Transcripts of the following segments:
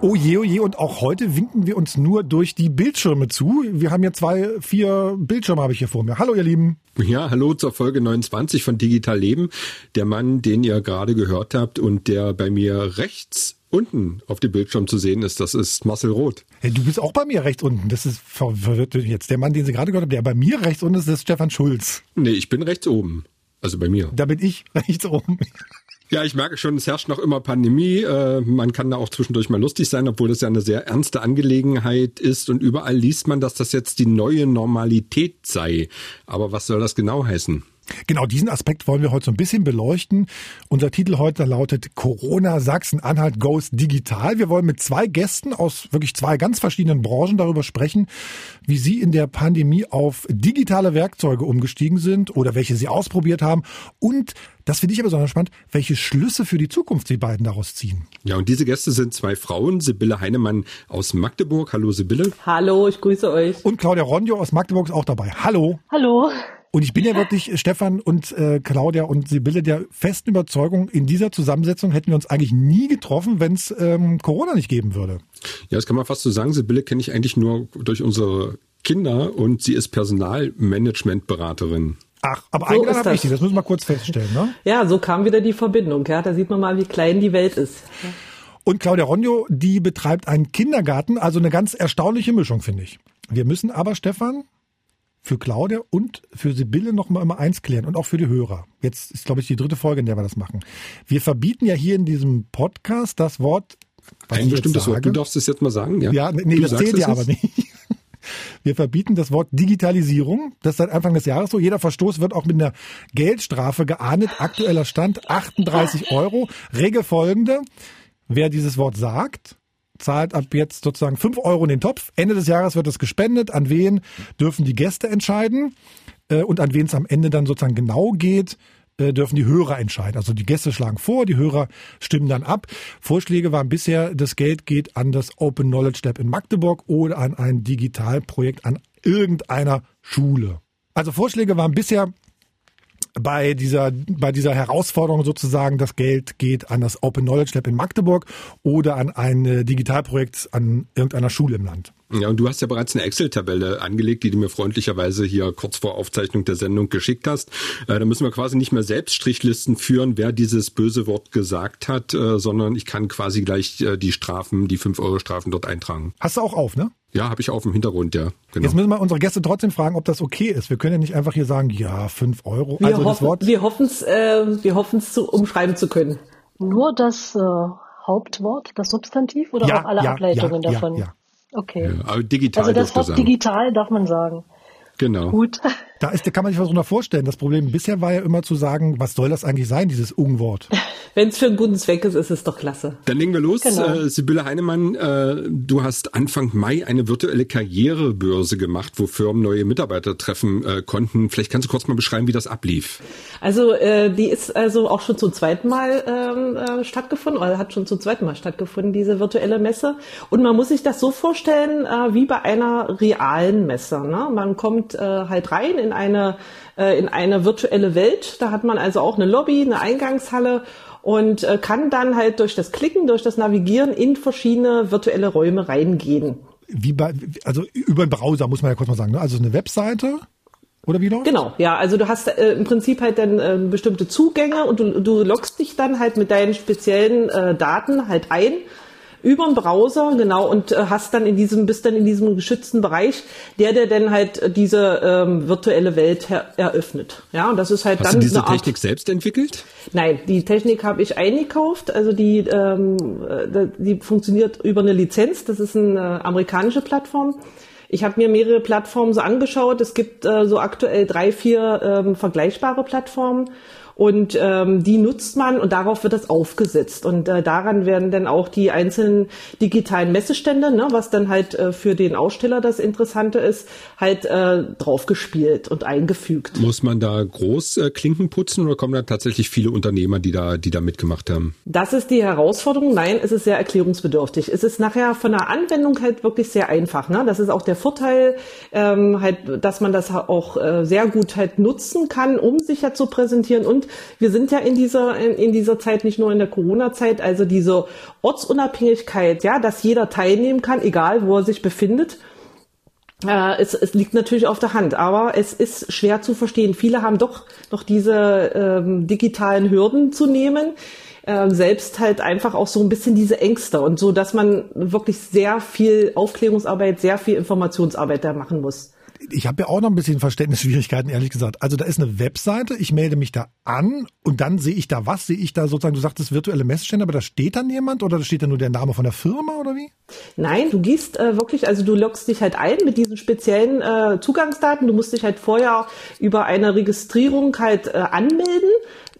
Oh je, oh je, und auch heute winken wir uns nur durch die Bildschirme zu. Wir haben hier zwei, vier Bildschirme habe ich hier vor mir. Hallo ihr Lieben. Ja, hallo zur Folge 29 von Digital Leben. Der Mann, den ihr gerade gehört habt und der bei mir rechts unten auf dem Bildschirm zu sehen ist, das ist Marcel Roth. Hey, du bist auch bei mir rechts unten. Das ist verwirrt jetzt. Der Mann, den Sie gerade gehört haben, der bei mir rechts unten ist, ist Stefan Schulz. Nee, ich bin rechts oben. Also bei mir. Da bin ich rechts oben. Ja, ich merke schon, es herrscht noch immer Pandemie. Äh, man kann da auch zwischendurch mal lustig sein, obwohl das ja eine sehr ernste Angelegenheit ist. Und überall liest man, dass das jetzt die neue Normalität sei. Aber was soll das genau heißen? Genau diesen Aspekt wollen wir heute so ein bisschen beleuchten. Unser Titel heute lautet Corona Sachsen-Anhalt goes digital. Wir wollen mit zwei Gästen aus wirklich zwei ganz verschiedenen Branchen darüber sprechen, wie sie in der Pandemie auf digitale Werkzeuge umgestiegen sind oder welche sie ausprobiert haben und das finde ich aber besonders spannend, welche Schlüsse für die Zukunft Sie beiden daraus ziehen. Ja, und diese Gäste sind zwei Frauen. Sibylle Heinemann aus Magdeburg. Hallo Sibylle. Hallo, ich grüße euch. Und Claudia Rondio aus Magdeburg ist auch dabei. Hallo. Hallo. Und ich bin ja wirklich, Stefan und äh, Claudia und Sibylle, der festen Überzeugung, in dieser Zusammensetzung hätten wir uns eigentlich nie getroffen, wenn es ähm, Corona nicht geben würde. Ja, das kann man fast so sagen. Sibylle kenne ich eigentlich nur durch unsere Kinder und sie ist Personalmanagementberaterin. Ach, aber so eingeladen habe ich sie, das müssen wir kurz feststellen, ne? Ja, so kam wieder die Verbindung, ja. Da sieht man mal, wie klein die Welt ist. Und Claudia Ronjo, die betreibt einen Kindergarten, also eine ganz erstaunliche Mischung, finde ich. Wir müssen aber, Stefan, für Claudia und für Sibylle noch mal immer eins klären und auch für die Hörer. Jetzt ist, glaube ich, die dritte Folge, in der wir das machen. Wir verbieten ja hier in diesem Podcast das Wort. Ein bestimmtes Wort. Du darfst es jetzt mal sagen, ja? Ja, nee, du das zählt ja aber nicht. Wir verbieten das Wort Digitalisierung. Das ist seit Anfang des Jahres so. Jeder Verstoß wird auch mit einer Geldstrafe geahndet. Aktueller Stand 38 Euro. Regel folgende. Wer dieses Wort sagt, zahlt ab jetzt sozusagen 5 Euro in den Topf. Ende des Jahres wird es gespendet. An wen dürfen die Gäste entscheiden? Äh, und an wen es am Ende dann sozusagen genau geht, äh, dürfen die Hörer entscheiden. Also die Gäste schlagen vor, die Hörer stimmen dann ab. Vorschläge waren bisher, das Geld geht an das Open Knowledge Lab in Magdeburg oder an ein Digitalprojekt an irgendeiner Schule. Also Vorschläge waren bisher bei dieser, bei dieser Herausforderung sozusagen, das Geld geht an das Open Knowledge Lab in Magdeburg oder an ein Digitalprojekt an irgendeiner Schule im Land. Ja, und du hast ja bereits eine Excel-Tabelle angelegt, die du mir freundlicherweise hier kurz vor Aufzeichnung der Sendung geschickt hast. Äh, da müssen wir quasi nicht mehr selbst Strichlisten führen, wer dieses böse Wort gesagt hat, äh, sondern ich kann quasi gleich äh, die Strafen, die 5-Euro-Strafen dort eintragen. Hast du auch auf, ne? Ja, habe ich auf dem Hintergrund, ja. Genau. Jetzt müssen wir unsere Gäste trotzdem fragen, ob das okay ist. Wir können ja nicht einfach hier sagen, ja, 5 Euro. Wir also hoffen, das Wort. Wir hoffen es, äh, wir hoffen es zu umschreiben zu können. Nur das äh, Hauptwort, das Substantiv oder ja, auch alle ja, Ableitungen ja, davon? Ja, Okay. Ja, aber digital also das Wort digital darf man sagen. Genau. Gut. Da, ist, da kann man sich was drunter vorstellen. Das Problem bisher war ja immer zu sagen, was soll das eigentlich sein, dieses Unwort? Wenn es für einen guten Zweck ist, ist es doch klasse. Dann legen wir los. Genau. Äh, Sibylle Heinemann, äh, du hast Anfang Mai eine virtuelle Karrierebörse gemacht, wo Firmen neue Mitarbeiter treffen äh, konnten. Vielleicht kannst du kurz mal beschreiben, wie das ablief. Also äh, die ist also auch schon zum zweiten Mal ähm, äh, stattgefunden, oder hat schon zum zweiten Mal stattgefunden, diese virtuelle Messe. Und man muss sich das so vorstellen, äh, wie bei einer realen Messe. Ne? Man kommt äh, halt rein in eine, äh, in eine virtuelle Welt. Da hat man also auch eine Lobby, eine Eingangshalle und äh, kann dann halt durch das Klicken, durch das Navigieren in verschiedene virtuelle Räume reingehen. Wie bei, also über den Browser muss man ja kurz mal sagen. Ne? Also eine Webseite. Oder wie läuft? Genau, ja, also du hast äh, im Prinzip halt dann äh, bestimmte Zugänge und du, du loggst dich dann halt mit deinen speziellen äh, Daten halt ein über den Browser, genau, und äh, hast dann in diesem, bist dann in diesem geschützten Bereich, der der dann halt äh, diese ähm, virtuelle Welt eröffnet. Ja, und das ist halt Hast dann. Du diese Technik Art, selbst entwickelt? Nein, die Technik habe ich eingekauft. Also die, ähm, äh, die funktioniert über eine Lizenz. Das ist eine amerikanische Plattform. Ich habe mir mehrere Plattformen so angeschaut. Es gibt äh, so aktuell drei, vier ähm, vergleichbare Plattformen. Und ähm, die nutzt man und darauf wird das aufgesetzt. Und äh, daran werden dann auch die einzelnen digitalen Messestände, ne, was dann halt äh, für den Aussteller das Interessante ist, halt äh, draufgespielt und eingefügt. Muss man da groß äh, Klinken putzen oder kommen da tatsächlich viele Unternehmer, die da, die da mitgemacht haben? Das ist die Herausforderung. Nein, es ist sehr erklärungsbedürftig. Es ist nachher von der Anwendung halt wirklich sehr einfach. Ne? Das ist auch der Vorteil, ähm, halt, dass man das auch äh, sehr gut halt nutzen kann, um sich ja zu präsentieren und wir sind ja in dieser, in, in dieser Zeit nicht nur in der Corona-Zeit, also diese Ortsunabhängigkeit, ja, dass jeder teilnehmen kann, egal wo er sich befindet. Äh, es, es liegt natürlich auf der Hand, aber es ist schwer zu verstehen. Viele haben doch noch diese ähm, digitalen Hürden zu nehmen äh, selbst halt einfach auch so ein bisschen diese Ängste und so, dass man wirklich sehr viel Aufklärungsarbeit, sehr viel Informationsarbeit da machen muss ich habe ja auch noch ein bisschen Verständnisschwierigkeiten, ehrlich gesagt. Also da ist eine Webseite, ich melde mich da an und dann sehe ich da was? Sehe ich da sozusagen, du sagtest virtuelle Messstände, aber da steht dann jemand oder da steht da nur der Name von der Firma oder wie? Nein, du gehst äh, wirklich, also du loggst dich halt ein mit diesen speziellen äh, Zugangsdaten. Du musst dich halt vorher über eine Registrierung halt äh, anmelden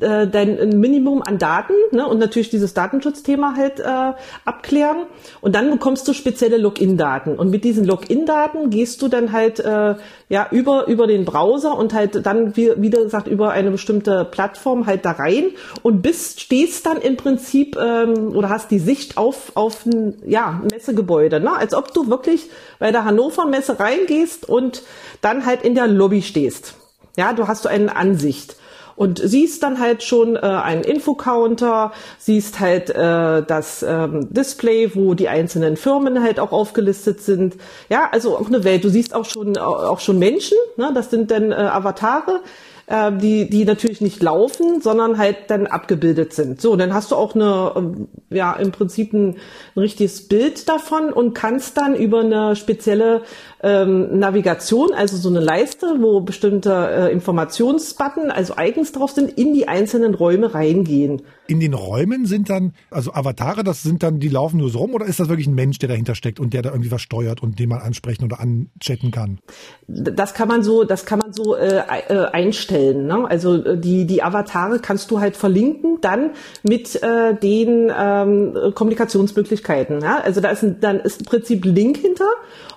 äh, dein Minimum an Daten ne, und natürlich dieses Datenschutzthema halt äh, abklären. Und dann bekommst du spezielle Login-Daten. Und mit diesen Login-Daten gehst du dann halt äh, ja über über den Browser und halt dann wie, wieder gesagt über eine bestimmte Plattform halt da rein und bist stehst dann im Prinzip ähm, oder hast die Sicht auf auf ein ja Messegebäude, ne? als ob du wirklich bei der Hannover Messe reingehst und dann halt in der Lobby stehst. Ja, du hast so eine Ansicht und siehst dann halt schon äh, einen Infocounter, siehst halt äh, das ähm, Display, wo die einzelnen Firmen halt auch aufgelistet sind. Ja, also auch eine Welt. Du siehst auch schon auch schon Menschen, ne? das sind dann äh, Avatare äh, die, die natürlich nicht laufen, sondern halt dann abgebildet sind. So, dann hast du auch eine, ähm, ja, im Prinzip ein, ein richtiges Bild davon und kannst dann über eine spezielle ähm, Navigation, also so eine Leiste, wo bestimmte äh, Informationsbutton, also eigens drauf sind, in die einzelnen Räume reingehen. In den Räumen sind dann, also Avatare, das sind dann, die laufen nur so rum oder ist das wirklich ein Mensch, der dahinter steckt und der da irgendwie was steuert und den man ansprechen oder anchatten kann? Das kann man so, das kann man so äh, äh, einstellen. Ne? Also äh, die, die Avatare kannst du halt verlinken dann mit äh, den ähm, Kommunikationsmöglichkeiten. Ja? Also da ist ein, dann ist im Prinzip Link hinter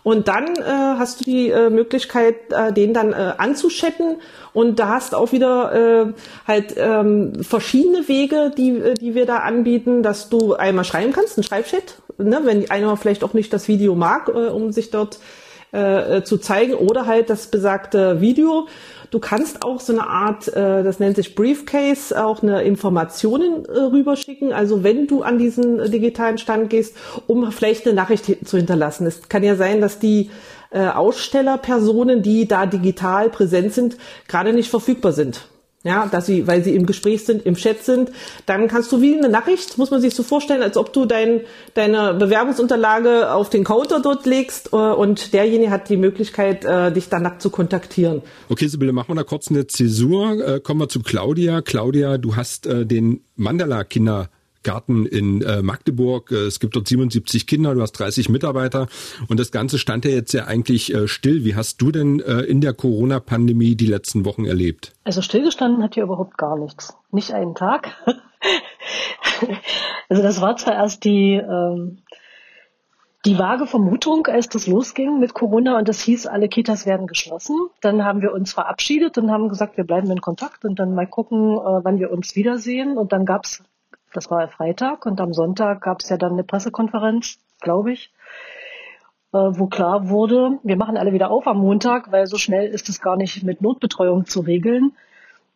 und dann äh, hast du die äh, Möglichkeit, äh, den dann äh, anzuchatten. Und da hast auch wieder äh, halt ähm, verschiedene Wege, die, äh, die wir da anbieten, dass du einmal schreiben kannst, ein Schreibchat, ne, wenn einer vielleicht auch nicht das Video mag, äh, um sich dort äh, äh zu zeigen, oder halt das besagte Video. Du kannst auch so eine Art, äh, das nennt sich Briefcase, auch eine Informationen äh, rüberschicken. Also wenn du an diesen äh, digitalen Stand gehst, um vielleicht eine Nachricht zu hinterlassen. Es kann ja sein, dass die äh, Ausstellerpersonen, die da digital präsent sind, gerade nicht verfügbar sind ja, dass sie, weil sie im Gespräch sind, im Chat sind, dann kannst du wie eine Nachricht, muss man sich so vorstellen, als ob du dein, deine Bewerbungsunterlage auf den Counter dort legst äh, und derjenige hat die Möglichkeit, äh, dich danach zu kontaktieren. Okay, Sibylle, machen wir da kurz eine Zäsur. Äh, kommen wir zu Claudia. Claudia, du hast äh, den Mandala-Kinder Garten in äh, Magdeburg. Äh, es gibt dort 77 Kinder, du hast 30 Mitarbeiter und das Ganze stand ja jetzt ja eigentlich äh, still. Wie hast du denn in der Corona-Pandemie die letzten Wochen erlebt? Also stillgestanden hat hier überhaupt gar nichts. Nicht einen Tag. also das war zwar erst die, ähm, die vage Vermutung, als das losging mit Corona und das hieß, alle Kitas werden geschlossen. Dann haben wir uns verabschiedet und haben gesagt, wir bleiben in Kontakt und dann mal gucken, wann wir uns wiedersehen. Und dann gab's das war Freitag und am Sonntag gab es ja dann eine Pressekonferenz, glaube ich, äh, wo klar wurde, wir machen alle wieder auf am Montag, weil so schnell ist es gar nicht mit Notbetreuung zu regeln.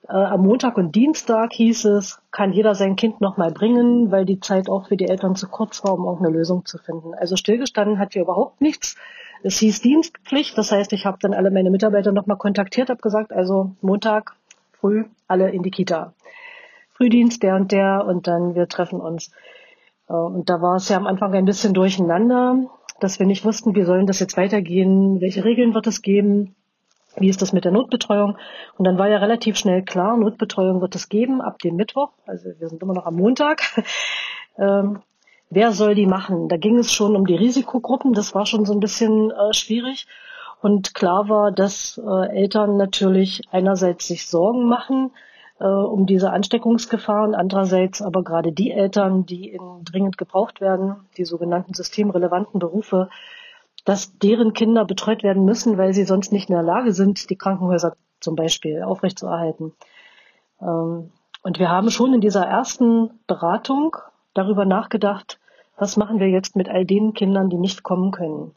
Äh, am Montag und Dienstag hieß es, kann jeder sein Kind nochmal bringen, weil die Zeit auch für die Eltern zu kurz war, um auch eine Lösung zu finden. Also stillgestanden hat hier überhaupt nichts. Es hieß Dienstpflicht, das heißt, ich habe dann alle meine Mitarbeiter nochmal kontaktiert, habe gesagt, also Montag früh alle in die Kita. Frühdienst, der und der und dann wir treffen uns. Äh, und da war es ja am Anfang ein bisschen durcheinander, dass wir nicht wussten, wie sollen das jetzt weitergehen, welche Regeln wird es geben, wie ist das mit der Notbetreuung. Und dann war ja relativ schnell klar, Notbetreuung wird es geben ab dem Mittwoch, also wir sind immer noch am Montag. ähm, wer soll die machen? Da ging es schon um die Risikogruppen, das war schon so ein bisschen äh, schwierig. Und klar war, dass äh, Eltern natürlich einerseits sich Sorgen machen, äh, um diese Ansteckungsgefahren. Andererseits aber gerade die Eltern, die in dringend gebraucht werden, die sogenannten systemrelevanten Berufe, dass deren Kinder betreut werden müssen, weil sie sonst nicht in der Lage sind, die Krankenhäuser zum Beispiel aufrechtzuerhalten. Ähm, und wir haben schon in dieser ersten Beratung darüber nachgedacht, was machen wir jetzt mit all den Kindern, die nicht kommen können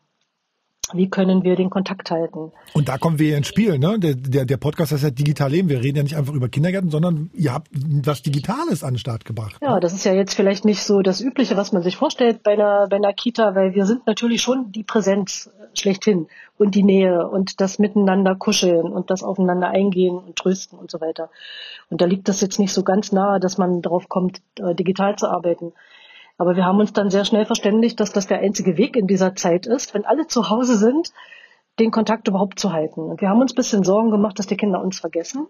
wie können wir den Kontakt halten? Und da kommen wir ins Spiel, ne? Der, der, der Podcast heißt ja Digital Leben. Wir reden ja nicht einfach über Kindergärten, sondern ihr habt was Digitales an den Start gebracht. Ja, das ist ja jetzt vielleicht nicht so das Übliche, was man sich vorstellt bei einer, bei einer Kita, weil wir sind natürlich schon die Präsenz schlechthin und die Nähe und das Miteinander kuscheln und das Aufeinander eingehen und trösten und so weiter. Und da liegt das jetzt nicht so ganz nahe, dass man darauf kommt, äh, digital zu arbeiten. Aber wir haben uns dann sehr schnell verständigt, dass das der einzige Weg in dieser Zeit ist, wenn alle zu Hause sind, den Kontakt überhaupt zu halten. Und wir haben uns ein bisschen Sorgen gemacht, dass die Kinder uns vergessen,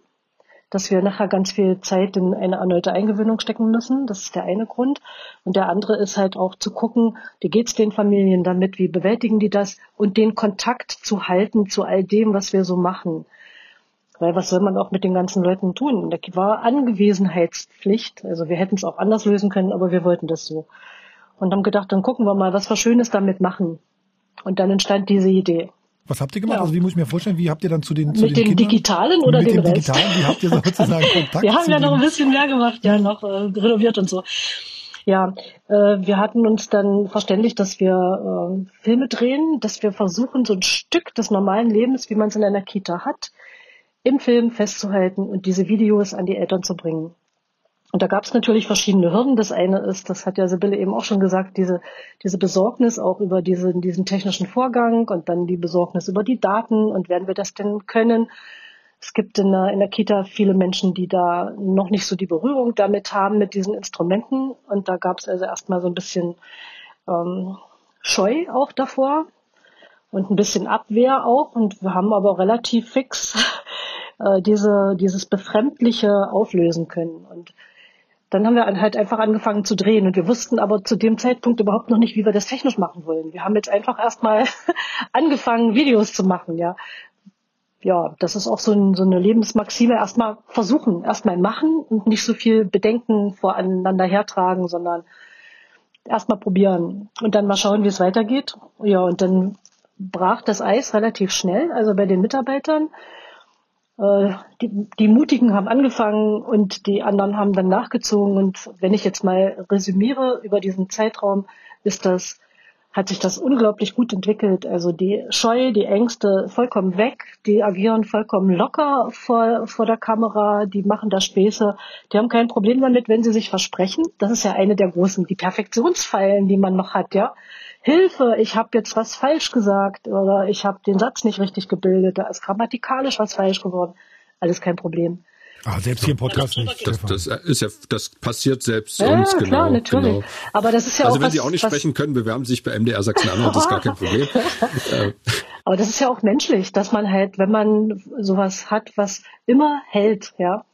dass wir nachher ganz viel Zeit in eine erneute Eingewöhnung stecken müssen. Das ist der eine Grund. Und der andere ist halt auch zu gucken, wie geht's den Familien damit, wie bewältigen die das und den Kontakt zu halten zu all dem, was wir so machen. Weil was soll man auch mit den ganzen Leuten tun? Da war Angewesenheitspflicht. Also wir hätten es auch anders lösen können, aber wir wollten das so. Und haben gedacht, dann gucken wir mal, was wir Schönes damit machen. Und dann entstand diese Idee. Was habt ihr gemacht? Ja. Also wie muss ich mir vorstellen, wie habt ihr dann zu den zu Mit den, den Digitalen oder mit den dem Rest? Digitalen, wie habt ihr sozusagen Kontakt? wir haben ja noch ein bisschen mehr gemacht, ja, noch äh, renoviert und so. Ja, äh, wir hatten uns dann verständigt, dass wir äh, Filme drehen, dass wir versuchen, so ein Stück des normalen Lebens, wie man es in einer Kita hat, im Film festzuhalten und diese Videos an die Eltern zu bringen. Und da gab es natürlich verschiedene Hürden. Das eine ist, das hat ja Sibylle eben auch schon gesagt, diese, diese Besorgnis auch über diese, diesen technischen Vorgang und dann die Besorgnis über die Daten und werden wir das denn können. Es gibt in der, in der Kita viele Menschen, die da noch nicht so die Berührung damit haben, mit diesen Instrumenten. Und da gab es also erstmal so ein bisschen ähm, Scheu auch davor und ein bisschen Abwehr auch. Und wir haben aber relativ fix äh, diese, dieses Befremdliche auflösen können. Und dann haben wir halt einfach angefangen zu drehen und wir wussten aber zu dem Zeitpunkt überhaupt noch nicht, wie wir das technisch machen wollen. Wir haben jetzt einfach erstmal angefangen, Videos zu machen, ja. Ja, das ist auch so, ein, so eine Lebensmaxime. Erstmal versuchen, erstmal machen und nicht so viel Bedenken voreinander hertragen, sondern erstmal probieren und dann mal schauen, wie es weitergeht. Ja, und dann brach das Eis relativ schnell, also bei den Mitarbeitern. Äh, die, die Mutigen haben angefangen und die anderen haben dann nachgezogen. Und wenn ich jetzt mal resümiere über diesen Zeitraum, ist das, hat sich das unglaublich gut entwickelt. Also die Scheu, die Ängste vollkommen weg, die agieren vollkommen locker vor, vor der Kamera, die machen da Späße, die haben kein Problem damit, wenn sie sich versprechen. Das ist ja eine der großen, die Perfektionsfeilen, die man noch hat, ja. Hilfe, ich habe jetzt was falsch gesagt oder ich habe den Satz nicht richtig gebildet, da ist grammatikalisch was falsch geworden. Alles kein Problem. Ah, selbst hier im Podcast nicht. Das, das ist ja, das passiert selbst ja, uns, ja, genau. Klar, natürlich. Genau. Aber das ist ja also auch wenn was, Sie auch nicht was, sprechen können, bewerben Sie sich bei MDR Sachsen-Anhalt, das ist gar kein Problem. Äh. Aber das ist ja auch menschlich, dass man halt, wenn man sowas hat, was immer hält, ja.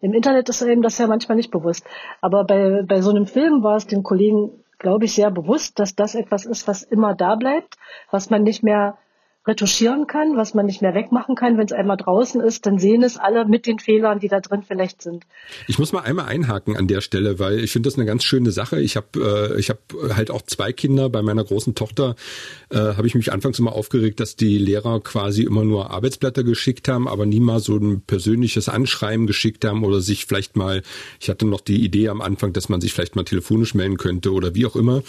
Im Internet ist einem das ja manchmal nicht bewusst. Aber bei, bei so einem Film war es den Kollegen glaube ich, sehr bewusst, dass das etwas ist, was immer da bleibt, was man nicht mehr retuschieren kann, was man nicht mehr wegmachen kann. Wenn es einmal draußen ist, dann sehen es alle mit den Fehlern, die da drin vielleicht sind. Ich muss mal einmal einhaken an der Stelle, weil ich finde das eine ganz schöne Sache. Ich habe äh, ich habe halt auch zwei Kinder. Bei meiner großen Tochter äh, habe ich mich anfangs immer aufgeregt, dass die Lehrer quasi immer nur Arbeitsblätter geschickt haben, aber nie mal so ein persönliches Anschreiben geschickt haben oder sich vielleicht mal, ich hatte noch die Idee am Anfang, dass man sich vielleicht mal telefonisch melden könnte oder wie auch immer.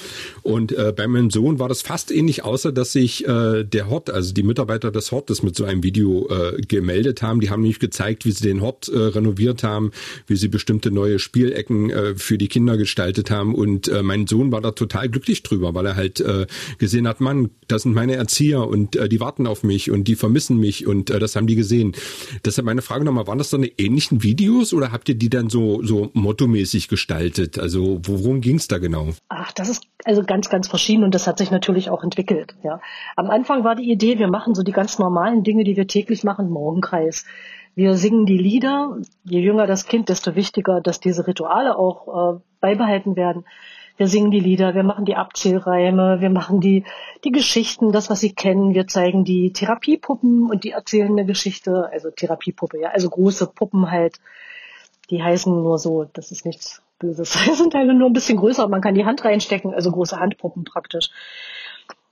Und äh, bei meinem Sohn war das fast ähnlich, außer dass sich äh, der Hort, also also die Mitarbeiter des Hortes mit so einem Video äh, gemeldet haben. Die haben nämlich gezeigt, wie sie den Hort äh, renoviert haben, wie sie bestimmte neue Spielecken äh, für die Kinder gestaltet haben. Und äh, mein Sohn war da total glücklich drüber, weil er halt äh, gesehen hat, Mann, das sind meine Erzieher und äh, die warten auf mich und die vermissen mich und äh, das haben die gesehen. Deshalb meine Frage nochmal, waren das eine ähnlichen Videos oder habt ihr die dann so, so mottomäßig gestaltet? Also worum ging es da genau? Ach, das ist also ganz, ganz verschieden und das hat sich natürlich auch entwickelt. Ja. Am Anfang war die Idee, wir machen so die ganz normalen Dinge, die wir täglich machen, Morgenkreis. Wir singen die Lieder. Je jünger das Kind, desto wichtiger, dass diese Rituale auch äh, beibehalten werden. Wir singen die Lieder, wir machen die Abzählreime, wir machen die, die Geschichten, das, was sie kennen. Wir zeigen die Therapiepuppen und die erzählen eine Geschichte, also Therapiepuppe, ja, also große Puppen halt. Die heißen nur so, das ist nichts Böses. Das sind Teile nur ein bisschen größer, man kann die Hand reinstecken, also große Handpuppen praktisch.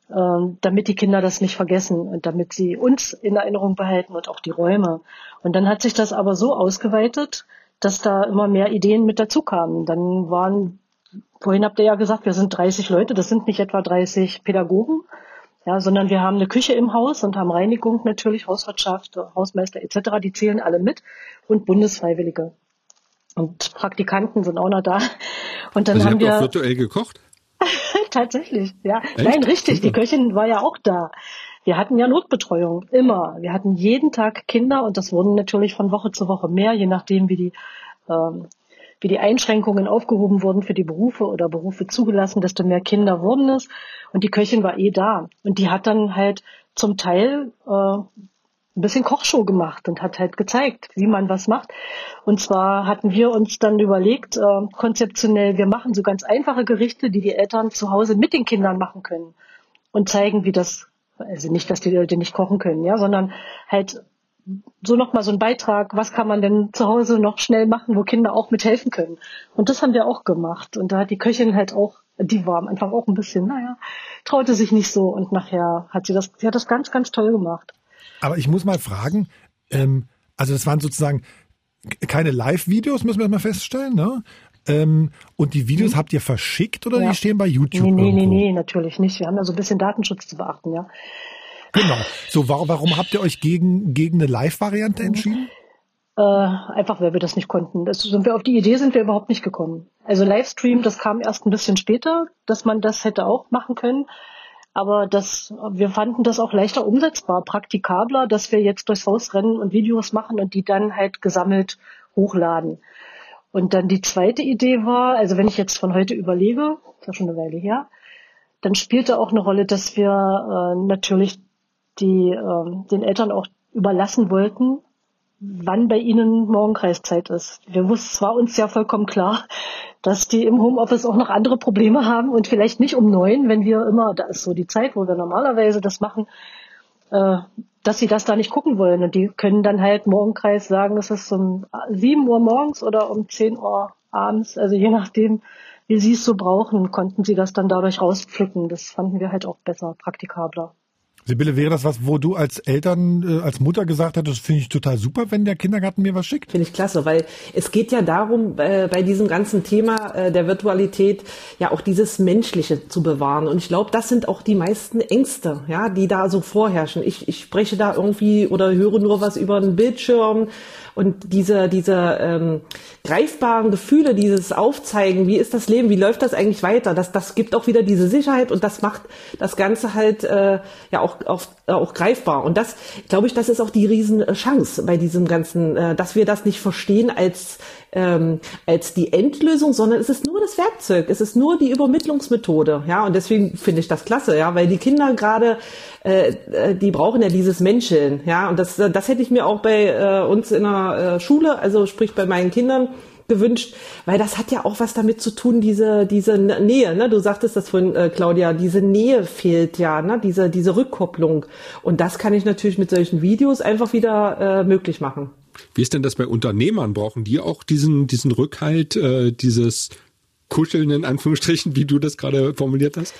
Ähm, damit die Kinder das nicht vergessen und damit sie uns in Erinnerung behalten und auch die Räume. Und dann hat sich das aber so ausgeweitet, dass da immer mehr Ideen mit dazu kamen. Dann waren, vorhin habt ihr ja gesagt, wir sind 30 Leute, das sind nicht etwa 30 Pädagogen, ja, sondern wir haben eine Küche im Haus und haben Reinigung natürlich, Hauswirtschaft, Hausmeister etc., die zählen alle mit und Bundesfreiwillige. Und Praktikanten sind auch noch da. Und dann also haben ihr habt wir auch virtuell gekocht? tatsächlich, ja. Echt? Nein, richtig. Die Köchin war ja auch da. Wir hatten ja Notbetreuung, immer. Wir hatten jeden Tag Kinder und das wurden natürlich von Woche zu Woche mehr, je nachdem, wie die, ähm, wie die Einschränkungen aufgehoben wurden für die Berufe oder Berufe zugelassen, desto mehr Kinder wurden es. Und die Köchin war eh da. Und die hat dann halt zum Teil äh, ein bisschen Kochshow gemacht und hat halt gezeigt, wie man was macht. Und zwar hatten wir uns dann überlegt, äh, konzeptionell, wir machen so ganz einfache Gerichte, die die Eltern zu Hause mit den Kindern machen können und zeigen, wie das, also nicht, dass die Leute nicht kochen können, ja, sondern halt so nochmal so ein Beitrag, was kann man denn zu Hause noch schnell machen, wo Kinder auch mithelfen können. Und das haben wir auch gemacht. Und da hat die Köchin halt auch, die war am Anfang auch ein bisschen, naja, traute sich nicht so. Und nachher hat sie das, sie hat das ganz, ganz toll gemacht. Aber ich muss mal fragen, ähm, also das waren sozusagen keine Live-Videos, müssen wir mal feststellen, ne? Ähm, und die Videos habt ihr verschickt oder Ja. die stehen bei YouTube? Nee, nee, nee, irgendwo? nee, natürlich nicht. Wir haben ja so ein bisschen Datenschutz zu beachten, ja. Genau. So, warum, warum habt ihr euch gegen, gegen eine Live-Variante entschieden? Äh, einfach, weil wir das nicht konnten. Das sind wir auf die Idee sind wir überhaupt nicht gekommen. Also Livestream, das kam erst ein bisschen später, dass man das hätte auch machen können. Aber das, wir fanden das auch leichter umsetzbar, praktikabler, dass wir jetzt durchs Haus rennen und Videos machen und die dann halt gesammelt hochladen. Und dann die zweite Idee war, also wenn ich jetzt von heute überlege, ist ja schon eine Weile her, dann spielte auch eine Rolle, dass wir äh, natürlich die ähm, den Eltern auch überlassen wollten, wann bei ihnen Morgenkreiszeit ist. Wir wussten, es war uns ja vollkommen klar, dass die im Homeoffice auch noch andere Probleme haben und vielleicht nicht um neun, wenn wir immer, da ist so die Zeit, wo wir normalerweise das machen, äh, dass sie das da nicht gucken wollen. Und die können dann halt Morgenkreis sagen, es ist um sieben Uhr morgens oder um zehn Uhr abends, also je nachdem, wie sie es so brauchen, konnten sie das dann dadurch rauspflücken. Das fanden wir halt auch besser, praktikabler. Sibylle, wäre das was, wo du als Eltern, äh, als Mutter gesagt hättest, finde ich total super, wenn der Kindergarten mir was schickt? Finde ich klasse, weil es geht ja darum, äh, bei diesem ganzen Thema äh, der Virtualität ja auch dieses Menschliche zu bewahren. Und ich glaube, das sind auch die meisten Ängste, ja, die da so vorherrschen. Ich, ich spreche da irgendwie oder höre nur was über einen Bildschirm und diese, diese ähm, greifbaren Gefühle, dieses Aufzeigen, wie ist das Leben, wie läuft das eigentlich weiter, das, das gibt auch wieder diese Sicherheit und das macht das Ganze halt äh, ja auch, auch, auch greifbar. Und das, glaube ich, das ist auch die Riesenchance bei diesem Ganzen, äh, dass wir das nicht verstehen als ähm, als die Endlösung, sondern es ist nur das Werkzeug, es ist nur die Übermittlungsmethode, ja, und deswegen finde ich das klasse, ja, weil die Kinder gerade, äh, äh, die brauchen ja dieses Menscheln, ja, und das, äh, das hätte ich mir auch bei äh, uns in der äh, Schule, also sprich bei meinen Kindern, gewünscht, weil das hat ja auch was damit zu tun, diese diese Nähe, ne? Du sagtest das vorhin, äh, Claudia, diese Nähe fehlt ja, ne? Diese diese Rückkopplung und das kann ich natürlich mit solchen Videos einfach wieder äh, möglich machen. Wie ist denn das bei Unternehmern? Brauchen die auch diesen, diesen Rückhalt, äh, dieses Kuscheln in Anführungsstrichen, wie du das gerade formuliert hast?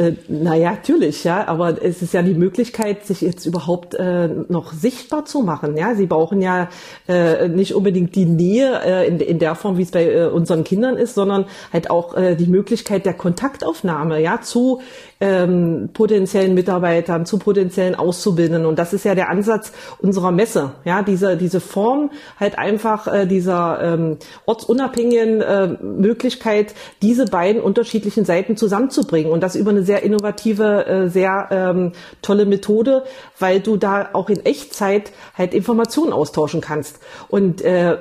Äh, naja, natürlich, ja, aber es ist ja die Möglichkeit, sich jetzt überhaupt äh, noch sichtbar zu machen. Ja, sie brauchen ja äh, nicht unbedingt die Nähe äh, in, in der Form, wie es bei äh, unseren Kindern ist, sondern halt auch äh, die Möglichkeit der Kontaktaufnahme, ja, zu ähm, potenziellen Mitarbeitern, zu potenziellen Auszubildenden. Und das ist ja der Ansatz unserer Messe, ja, diese diese Form halt einfach äh, dieser ähm, ortsunabhängigen äh, Möglichkeit, diese beiden unterschiedlichen Seiten zusammenzubringen und das über eine sehr innovative, äh, sehr ähm, tolle Methode, weil du da auch in Echtzeit halt Informationen austauschen kannst. Und äh,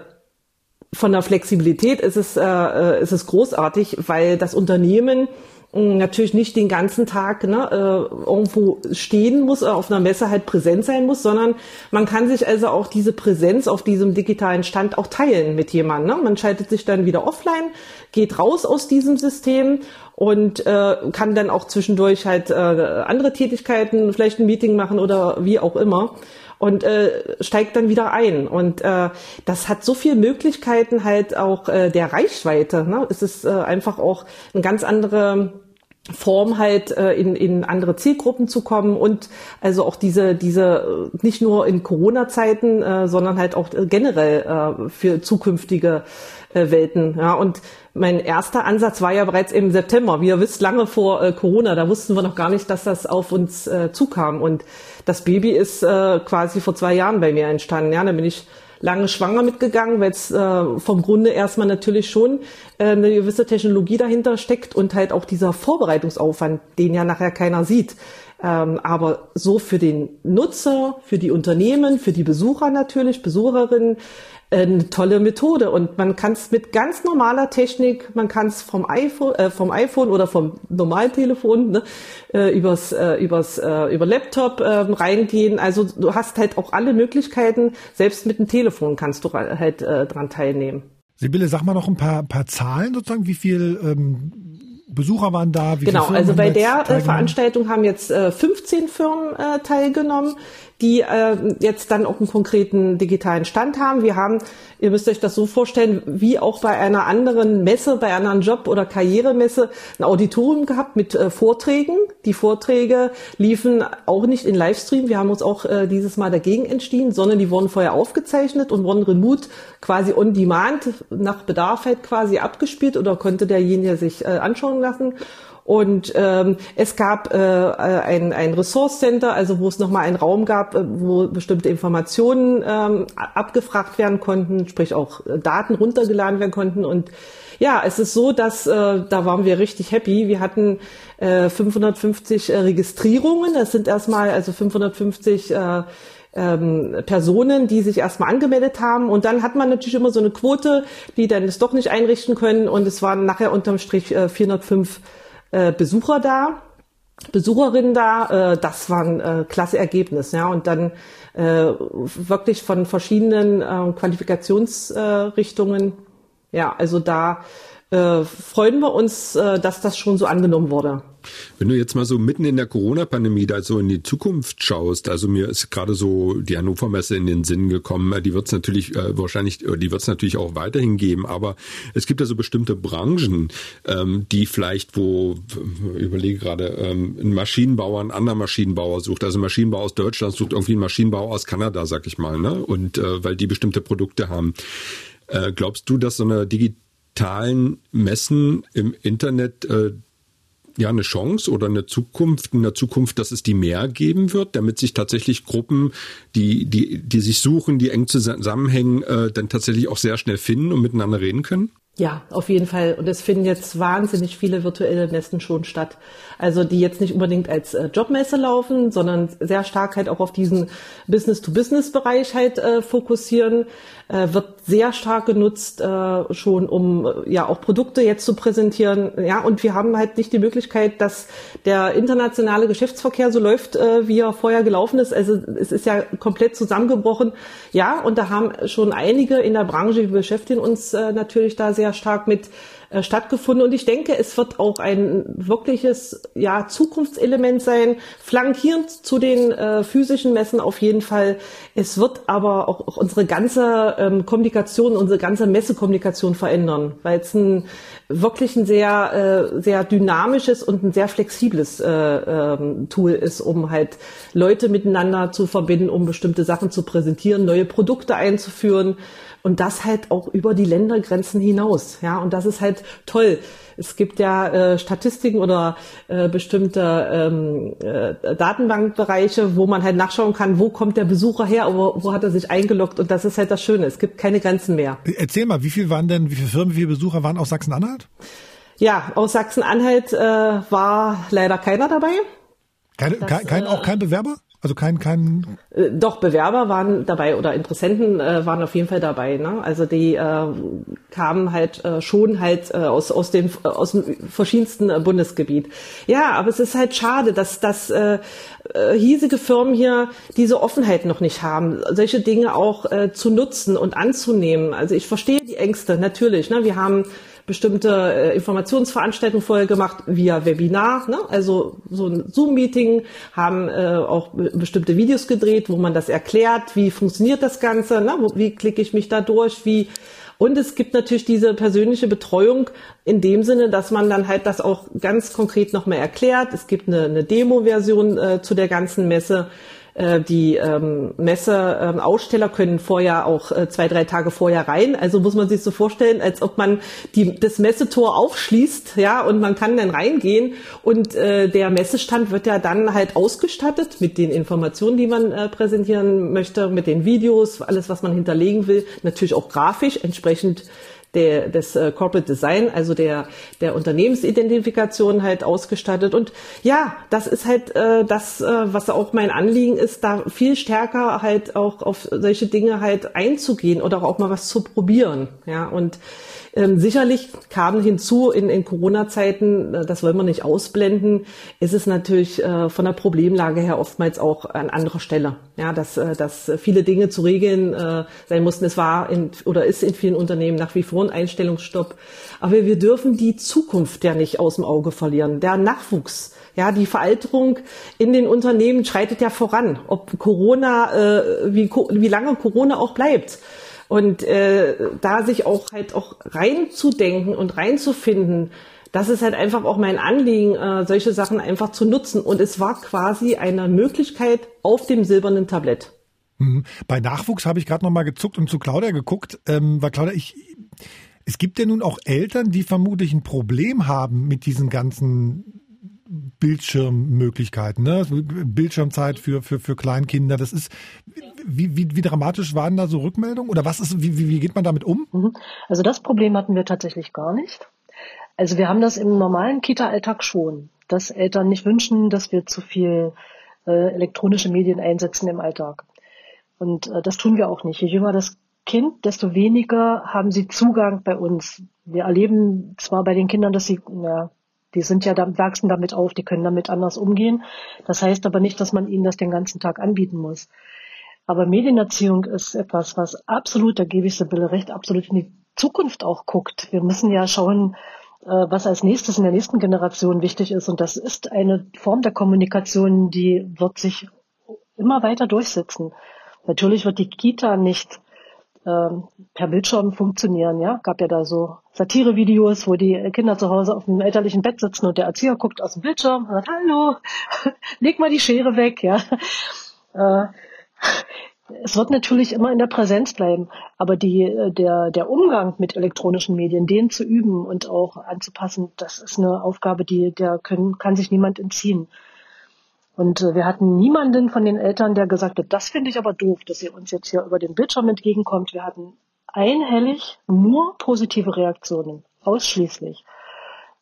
von der Flexibilität ist es, äh, äh, ist es großartig, weil das Unternehmen natürlich nicht den ganzen Tag ne, äh, irgendwo stehen muss, äh, auf einer Messe halt präsent sein muss, sondern man kann sich also auch diese Präsenz auf diesem digitalen Stand auch teilen mit jemandem. Ne? Man schaltet sich dann wieder offline, geht raus aus diesem System und äh, kann dann auch zwischendurch halt äh, andere Tätigkeiten, vielleicht ein Meeting machen oder wie auch immer. Und äh, steigt dann wieder ein. Und äh, das hat so viele Möglichkeiten halt auch äh, der Reichweite. Ne? Es ist äh, einfach auch eine ganz andere Form halt äh, in, in andere Zielgruppen zu kommen und also auch diese diese äh, nicht nur in Corona-Zeiten, äh, sondern halt auch generell äh, für zukünftige äh, Welten. Ja und mein erster Ansatz war ja bereits im September. Wie ihr wisst, lange vor äh, Corona. Da wussten wir noch gar nicht, dass das auf uns äh, zukam. Und das Baby ist äh, quasi vor zwei Jahren bei mir entstanden. Ja, dann bin ich lange schwanger mitgegangen, weil es äh, vom Grunde erstmal natürlich schon äh, eine gewisse Technologie dahinter steckt und halt auch dieser Vorbereitungsaufwand, den ja nachher keiner sieht. Ähm, aber so für den Nutzer, für die Unternehmen, für die Besucher natürlich, Besucherinnen, eine tolle Methode und man kann es mit ganz normaler Technik, man kann es vom iPhone, äh, vom iPhone oder vom normalen Telefon ne, äh, übers, äh, übers äh, über Laptop äh, reingehen. Also du hast halt auch alle Möglichkeiten. Selbst mit dem Telefon kannst du halt äh, dran teilnehmen. Sibylle, sag mal noch ein paar, paar Zahlen sozusagen, wie viel ähm, Besucher waren da? Wie genau, also bei der äh, Veranstaltung haben jetzt äh, 15 Firmen äh, teilgenommen die äh, jetzt dann auch einen konkreten digitalen Stand haben. Wir haben, ihr müsst euch das so vorstellen, wie auch bei einer anderen Messe, bei einer Job- oder Karrieremesse, ein Auditorium gehabt mit äh, Vorträgen. Die Vorträge liefen auch nicht in Livestream. Wir haben uns auch äh, dieses Mal dagegen entschieden, sondern die wurden vorher aufgezeichnet und wurden remote quasi on demand nach Bedarf halt quasi abgespielt oder konnte derjenige sich äh, anschauen lassen. Und ähm, es gab äh, ein, ein Resource Center, also wo es nochmal einen Raum gab, äh, wo bestimmte Informationen ähm, abgefragt werden konnten, sprich auch äh, Daten runtergeladen werden konnten. Und ja, es ist so, dass äh, da waren wir richtig happy. Wir hatten äh, 550 äh, Registrierungen. Das sind erstmal also 550 äh, ähm, Personen, die sich erstmal angemeldet haben. Und dann hat man natürlich immer so eine Quote, die dann es doch nicht einrichten können. Und es waren nachher unterm Strich äh, 405 äh, Besucher da, Besucherinnen da. Äh, das war ein äh, klasse Ergebnis. Ja, und dann äh, wirklich von verschiedenen äh, Qualifikationsrichtungen. ja, also da äh, freuen wir uns, äh, dass das schon so angenommen wurde. Wenn du jetzt mal so mitten in der Corona-Pandemie da so in die Zukunft schaust, also mir ist gerade so die Hannover Messe in den Sinn gekommen, die wird es natürlich äh, wahrscheinlich, äh, die wird es natürlich auch weiterhin geben, aber es gibt ja so bestimmte Branchen, ähm, die vielleicht, wo, überlege gerade, ähm, ein Maschinenbauer einen anderen Maschinenbauer sucht, also ein Maschinenbauer aus Deutschland sucht irgendwie einen Maschinenbauer aus Kanada, sag ich mal, ne? Und äh, weil die bestimmte Produkte haben. Äh, glaubst du, dass so eine digitalen Messen im Internet äh, ja eine Chance oder eine Zukunft, in der Zukunft, dass es die mehr geben wird, damit sich tatsächlich Gruppen, die, die, die sich suchen, die eng zusammenhängen, äh, dann tatsächlich auch sehr schnell finden und miteinander reden können? Ja, auf jeden Fall. Und es finden jetzt wahnsinnig viele virtuelle Messen schon statt. Also die jetzt nicht unbedingt als äh, Jobmesse laufen, sondern sehr stark halt auch auf diesen Business-to-Business-Bereich halt äh, fokussieren. Äh, wird sehr stark genutzt äh, schon, um äh, ja auch Produkte jetzt zu präsentieren. Ja, und wir haben halt nicht die Möglichkeit, dass der internationale Geschäftsverkehr so läuft, äh, wie er vorher gelaufen ist. Also es ist ja komplett zusammengebrochen. Ja, und da haben schon einige in der Branche, wir beschäftigen uns natürlich da sehr stark mit äh, stattgefunden. Und ich denke, es wird auch ein wirkliches ja, Zukunftselement sein, flankierend zu den äh, physischen Messen auf jeden Fall. Es wird aber auch, auch unsere ganze ähm, Kommunikation, unsere ganze Messekommunikation verändern, weil es ein wirklich ein sehr, äh, sehr dynamisches und ein sehr flexibles äh, ähm, Tool ist, um halt Leute miteinander zu verbinden, um bestimmte Sachen zu präsentieren, neue Produkte einzuführen und das halt auch über die Ländergrenzen hinaus. Ja, und das ist halt toll. Es gibt ja äh, Statistiken oder äh, bestimmte ähm, äh, Datenbankbereiche, wo man halt nachschauen kann, wo kommt der Besucher her, wo, wo hat er sich eingeloggt und das ist halt das Schöne. Es gibt keine Grenzen mehr. Erzähl mal, wie viel waren denn, wie viele Firmen, wie viele Besucher waren aus Sachsen-Anhalt? Ja, aus Sachsen-Anhalt äh, war leider keiner dabei. Keine, das, kein, kein, auch kein Bewerber? Also kein, kein. Äh, doch, Bewerber waren dabei oder Interessenten äh, waren auf jeden Fall dabei. Ne? Also die äh, kamen halt äh, schon halt äh, aus, aus, dem, äh, aus dem verschiedensten äh, Bundesgebiet. Ja, aber es ist halt schade, dass, dass äh, hiesige Firmen hier diese Offenheit noch nicht haben, solche Dinge auch äh, zu nutzen und anzunehmen. Also ich verstehe die Ängste, natürlich. Ne? Wir haben bestimmte äh, Informationsveranstaltungen vorher gemacht via Webinar, ne? also so ein Zoom-Meeting, haben äh, auch bestimmte Videos gedreht, wo man das erklärt, wie funktioniert das Ganze, ne? wie klicke ich mich da durch, wie und es gibt natürlich diese persönliche Betreuung in dem Sinne, dass man dann halt das auch ganz konkret nochmal erklärt. Es gibt eine, eine Demo-Version äh, zu der ganzen Messe. Äh, die ähm, Messeaussteller ähm, können vorher auch äh, zwei, drei Tage vorher rein. Also muss man sich so vorstellen, als ob man die, das Messetor aufschließt, ja, und man kann dann reingehen und äh, der Messestand wird ja dann halt ausgestattet mit den Informationen, die man äh, präsentieren möchte, mit den Videos, alles, was man hinterlegen will, natürlich auch grafisch entsprechend der, des äh, Corporate Design, also der, der Unternehmensidentifikation halt ausgestattet. Und ja, das ist halt äh, das, äh, was auch mein Anliegen ist, da viel stärker halt auch auf solche Dinge halt einzugehen oder auch mal was zu probieren. Ja, und ähm, sicherlich kam hinzu in, in Corona-Zeiten, äh, das wollen wir nicht ausblenden, ist es natürlich äh, von der Problemlage her oftmals auch an anderer Stelle. Ja, dass, äh, dass viele Dinge zu regeln äh, sein mussten. Es war in, oder ist in vielen Unternehmen nach wie vor ein Einstellungsstopp. Aber wir dürfen die Zukunft ja nicht aus dem Auge verlieren. Der Nachwuchs, ja, die Veralterung in den Unternehmen schreitet ja voran. Ob Corona, äh, wie, wie lange Corona auch bleibt. Und äh, da sich auch halt auch reinzudenken und reinzufinden, das ist halt einfach auch mein Anliegen, äh, solche Sachen einfach zu nutzen. Und es war quasi eine Möglichkeit auf dem silbernen Tablett. Mhm. Bei Nachwuchs habe ich gerade noch mal gezuckt und zu Claudia geguckt, ähm, weil Claudia, ich, es gibt ja nun auch Eltern, die vermutlich ein Problem haben mit diesen ganzen Bildschirmmöglichkeiten, ne? Bildschirmzeit für, für, für Kleinkinder. Das ist, wie, wie, wie dramatisch waren da so Rückmeldungen? Oder was ist, wie, wie, geht man damit um? Mhm. Also das Problem hatten wir tatsächlich gar nicht. Also wir haben das im normalen Kita-Alltag schon, dass Eltern nicht wünschen, dass wir zu viel äh, elektronische Medien einsetzen im Alltag. Und äh, das tun wir auch nicht. Je jünger das Kind, desto weniger haben sie Zugang bei uns. Wir erleben zwar bei den Kindern, dass sie ja, die sind ja, da, wachsen damit auf, die können damit anders umgehen. Das heißt aber nicht, dass man ihnen das den ganzen Tag anbieten muss. Aber Medienerziehung ist etwas, was absolut, da gebe ich Sibylle recht, absolut in die Zukunft auch guckt. Wir müssen ja schauen, äh, was als nächstes in der nächsten Generation wichtig ist. Und das ist eine Form der Kommunikation, die wird sich immer weiter durchsetzen. Natürlich wird die Kita nicht per Bildschirm funktionieren. Ja, gab ja da so Satirevideos, wo die Kinder zu Hause auf dem elterlichen Bett sitzen und der Erzieher guckt aus dem Bildschirm und sagt, hallo, leg mal die Schere weg. Ja, äh, es wird natürlich immer in der Präsenz bleiben, aber die, der, der Umgang mit elektronischen Medien, den zu üben und auch anzupassen, das ist eine Aufgabe, die der können, kann sich niemand entziehen. Und äh, wir hatten niemanden von den Eltern, der gesagt hat, das finde ich aber doof, dass ihr uns jetzt hier über den Bildschirm entgegenkommt. Wir hatten einhellig nur positive Reaktionen, ausschließlich,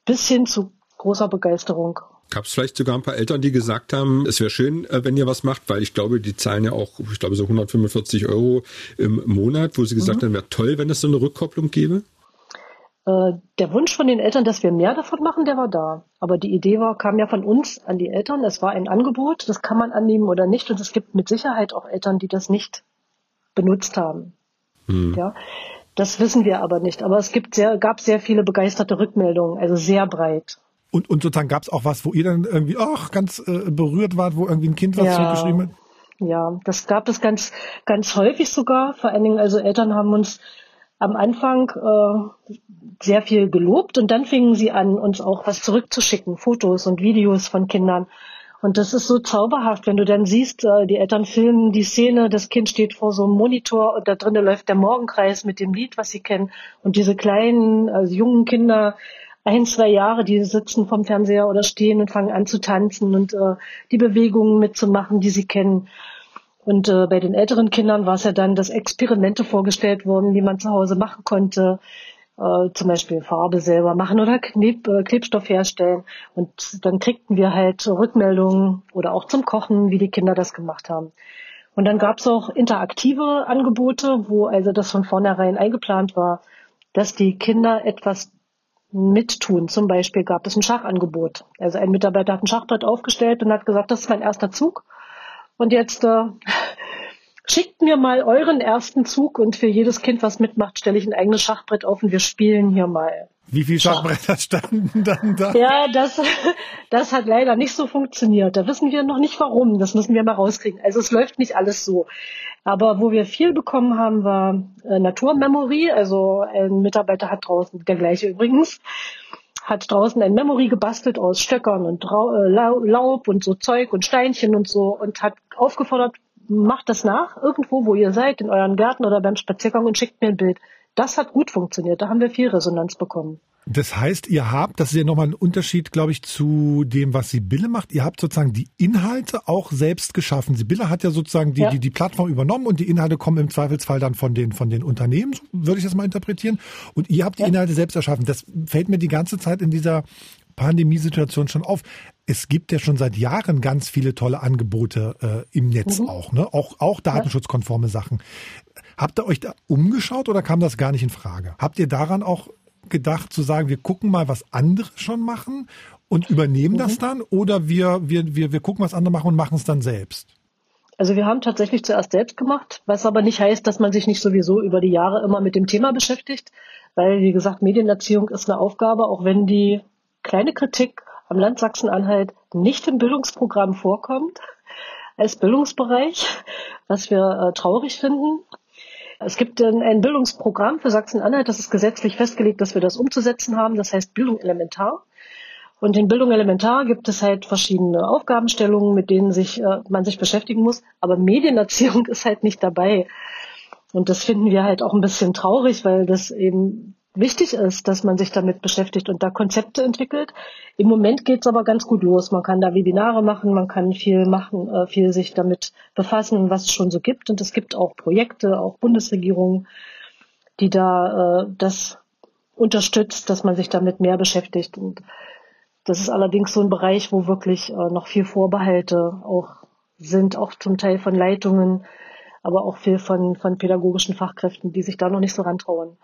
bis hin zu großer Begeisterung. Gab es vielleicht sogar ein paar Eltern, die gesagt haben, es wäre schön, äh, wenn ihr was macht, weil ich glaube, die zahlen ja auch, ich glaube, so 145 Euro im Monat, wo sie gesagt mhm. haben, wäre toll, wenn es so eine Rückkopplung gäbe? Äh, der Wunsch von den Eltern, dass wir mehr davon machen, der war da. Aber die Idee war, kam ja von uns an die Eltern. Es war ein Angebot, das kann man annehmen oder nicht. Und es gibt mit Sicherheit auch Eltern, die das nicht benutzt haben. Hm. Ja, das wissen wir aber nicht. Aber es gibt sehr, gab sehr viele begeisterte Rückmeldungen, also sehr breit. Und, und sozusagen gab es auch was, wo ihr dann irgendwie ach, ganz äh, berührt wart, wo irgendwie ein Kind was ja. zurückgeschrieben hat? Ja, das gab es ganz, ganz häufig sogar. Vor allen Dingen, also Eltern haben uns am Anfang äh, sehr viel gelobt und dann fingen sie an, uns auch was zurückzuschicken, Fotos und Videos von Kindern. Und das ist so zauberhaft, wenn du dann siehst, äh, die Eltern filmen die Szene, das Kind steht vor so einem Monitor und da drinnen läuft der Morgenkreis mit dem Lied, was sie kennen. Und diese kleinen, also jungen Kinder, ein, zwei Jahre, die sitzen vom Fernseher oder stehen und fangen an zu tanzen und äh, die Bewegungen mitzumachen, die sie kennen. Und äh, bei den älteren Kindern war es ja dann, dass Experimente vorgestellt wurden, die man zu Hause machen konnte. Äh, zum Beispiel Farbe selber machen oder Kneb, äh, Klebstoff herstellen. Und dann kriegten wir halt Rückmeldungen oder auch zum Kochen, wie die Kinder das gemacht haben. Und dann gab es auch interaktive Angebote, wo also das von vornherein eingeplant war, dass die Kinder etwas mittun. Zum Beispiel gab es ein Schachangebot. Also ein Mitarbeiter hat ein Schachbrett aufgestellt und hat gesagt, das ist mein erster Zug. Und jetzt äh, schickt mir mal euren ersten Zug und für jedes Kind, was mitmacht, stelle ich ein eigenes Schachbrett auf und wir spielen hier mal. Wie viele Schachbretter standen dann da? Ja, das, das hat leider nicht so funktioniert. Da wissen wir noch nicht warum. Das müssen wir mal rauskriegen. Also es läuft nicht alles so. Aber wo wir viel bekommen haben, war äh, Naturmemory. Also ein Mitarbeiter hat draußen, der gleiche übrigens, hat draußen ein Memory gebastelt aus Stöckern und äh, Laub und so Zeug und Steinchen und so und hat aufgefordert, macht das nach, irgendwo, wo ihr seid, in euren Garten oder beim Spaziergang und schickt mir ein Bild. Das hat gut funktioniert. Da haben wir viel Resonanz bekommen. Das heißt, ihr habt, das ist ja nochmal ein Unterschied, glaube ich, zu dem, was Sibylle macht. Ihr habt sozusagen die Inhalte auch selbst geschaffen. Sibylle hat ja sozusagen die, ja. die, die Plattform übernommen und die Inhalte kommen im Zweifelsfall dann von den, von den Unternehmen, würde ich das mal interpretieren. Und ihr habt die ja. Inhalte selbst erschaffen. Das fällt mir die ganze Zeit in dieser Pandemiesituation schon auf. Es gibt ja schon seit Jahren ganz viele tolle Angebote äh, im Netz mhm. auch, ne? Auch, auch datenschutzkonforme Sachen. Habt ihr euch da umgeschaut oder kam das gar nicht in Frage? Habt ihr daran auch gedacht zu sagen, wir gucken mal, was andere schon machen und übernehmen mhm. das dann oder wir, wir, wir, wir gucken, was andere machen und machen es dann selbst? Also wir haben tatsächlich zuerst selbst gemacht, was aber nicht heißt, dass man sich nicht sowieso über die Jahre immer mit dem Thema beschäftigt, weil wie gesagt, Medienerziehung ist eine Aufgabe, auch wenn die kleine Kritik am Land Sachsen-Anhalt nicht im Bildungsprogramm vorkommt als Bildungsbereich, was wir äh, traurig finden. Es gibt ein Bildungsprogramm für Sachsen-Anhalt, das ist gesetzlich festgelegt, dass wir das umzusetzen haben. Das heißt Bildung elementar. Und in Bildung elementar gibt es halt verschiedene Aufgabenstellungen, mit denen sich, äh, man sich beschäftigen muss. Aber Medienerziehung ist halt nicht dabei. Und das finden wir halt auch ein bisschen traurig, weil das eben wichtig ist, dass man sich damit beschäftigt und da Konzepte entwickelt. Im Moment geht's aber ganz gut los. Man kann da Webinare machen, man kann viel machen, äh, viel sich damit befassen, was es schon so gibt. Und es gibt auch Projekte, auch Bundesregierungen, die da äh, das unterstützt, dass man sich damit mehr beschäftigt. Und das ist allerdings so ein Bereich, wo wirklich äh, noch viel Vorbehalte auch sind, auch zum Teil von Leitungen, aber auch viel von, von pädagogischen Fachkräften, die sich da noch nicht so rantrauen.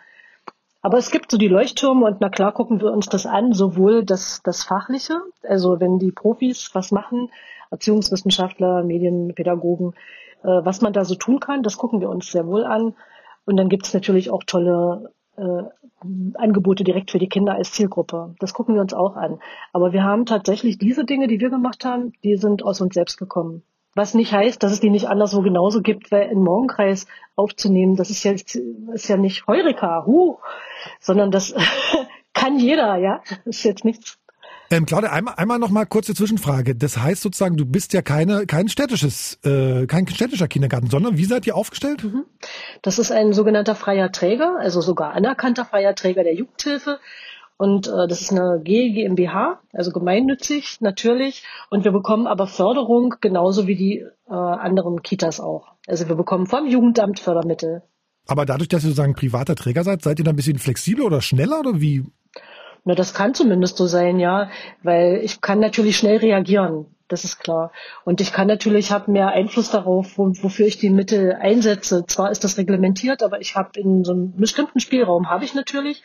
Aber es gibt so die Leuchttürme und na klar gucken wir uns das an, sowohl das, das Fachliche, also wenn die Profis was machen, Erziehungswissenschaftler, Medienpädagogen, äh, was man da so tun kann, das gucken wir uns sehr wohl an. Und dann gibt es natürlich auch tolle äh, Angebote direkt für die Kinder als Zielgruppe. Das gucken wir uns auch an. Aber wir haben tatsächlich diese Dinge, die wir gemacht haben, die sind aus uns selbst gekommen. Was nicht heißt, dass es die nicht anderswo genauso gibt, weil in Morgenkreis aufzunehmen, das ist ja, ist ja nicht Heureka, huh, sondern das kann jeder, ja. Das ist jetzt nichts ähm, Claudia, einmal, einmal noch mal kurze Zwischenfrage. Das heißt sozusagen, du bist ja keine, kein städtisches, äh, kein städtischer Kindergarten, sondern wie seid ihr aufgestellt? Mhm. Das ist ein sogenannter freier Träger, also sogar anerkannter freier Träger der Jugendhilfe. Und äh, das ist eine GmbH, also gemeinnützig natürlich. Und wir bekommen aber Förderung genauso wie die äh, anderen Kitas auch. Also wir bekommen vom Jugendamt Fördermittel. Aber dadurch, dass ihr sozusagen privater Träger seid, seid ihr da ein bisschen flexibler oder schneller oder wie? Na, das kann zumindest so sein, ja, weil ich kann natürlich schnell reagieren. Das ist klar. Und ich kann natürlich, habe mehr Einfluss darauf, wo, wofür ich die Mittel einsetze. Zwar ist das reglementiert, aber ich habe in so einem bestimmten Spielraum habe ich natürlich.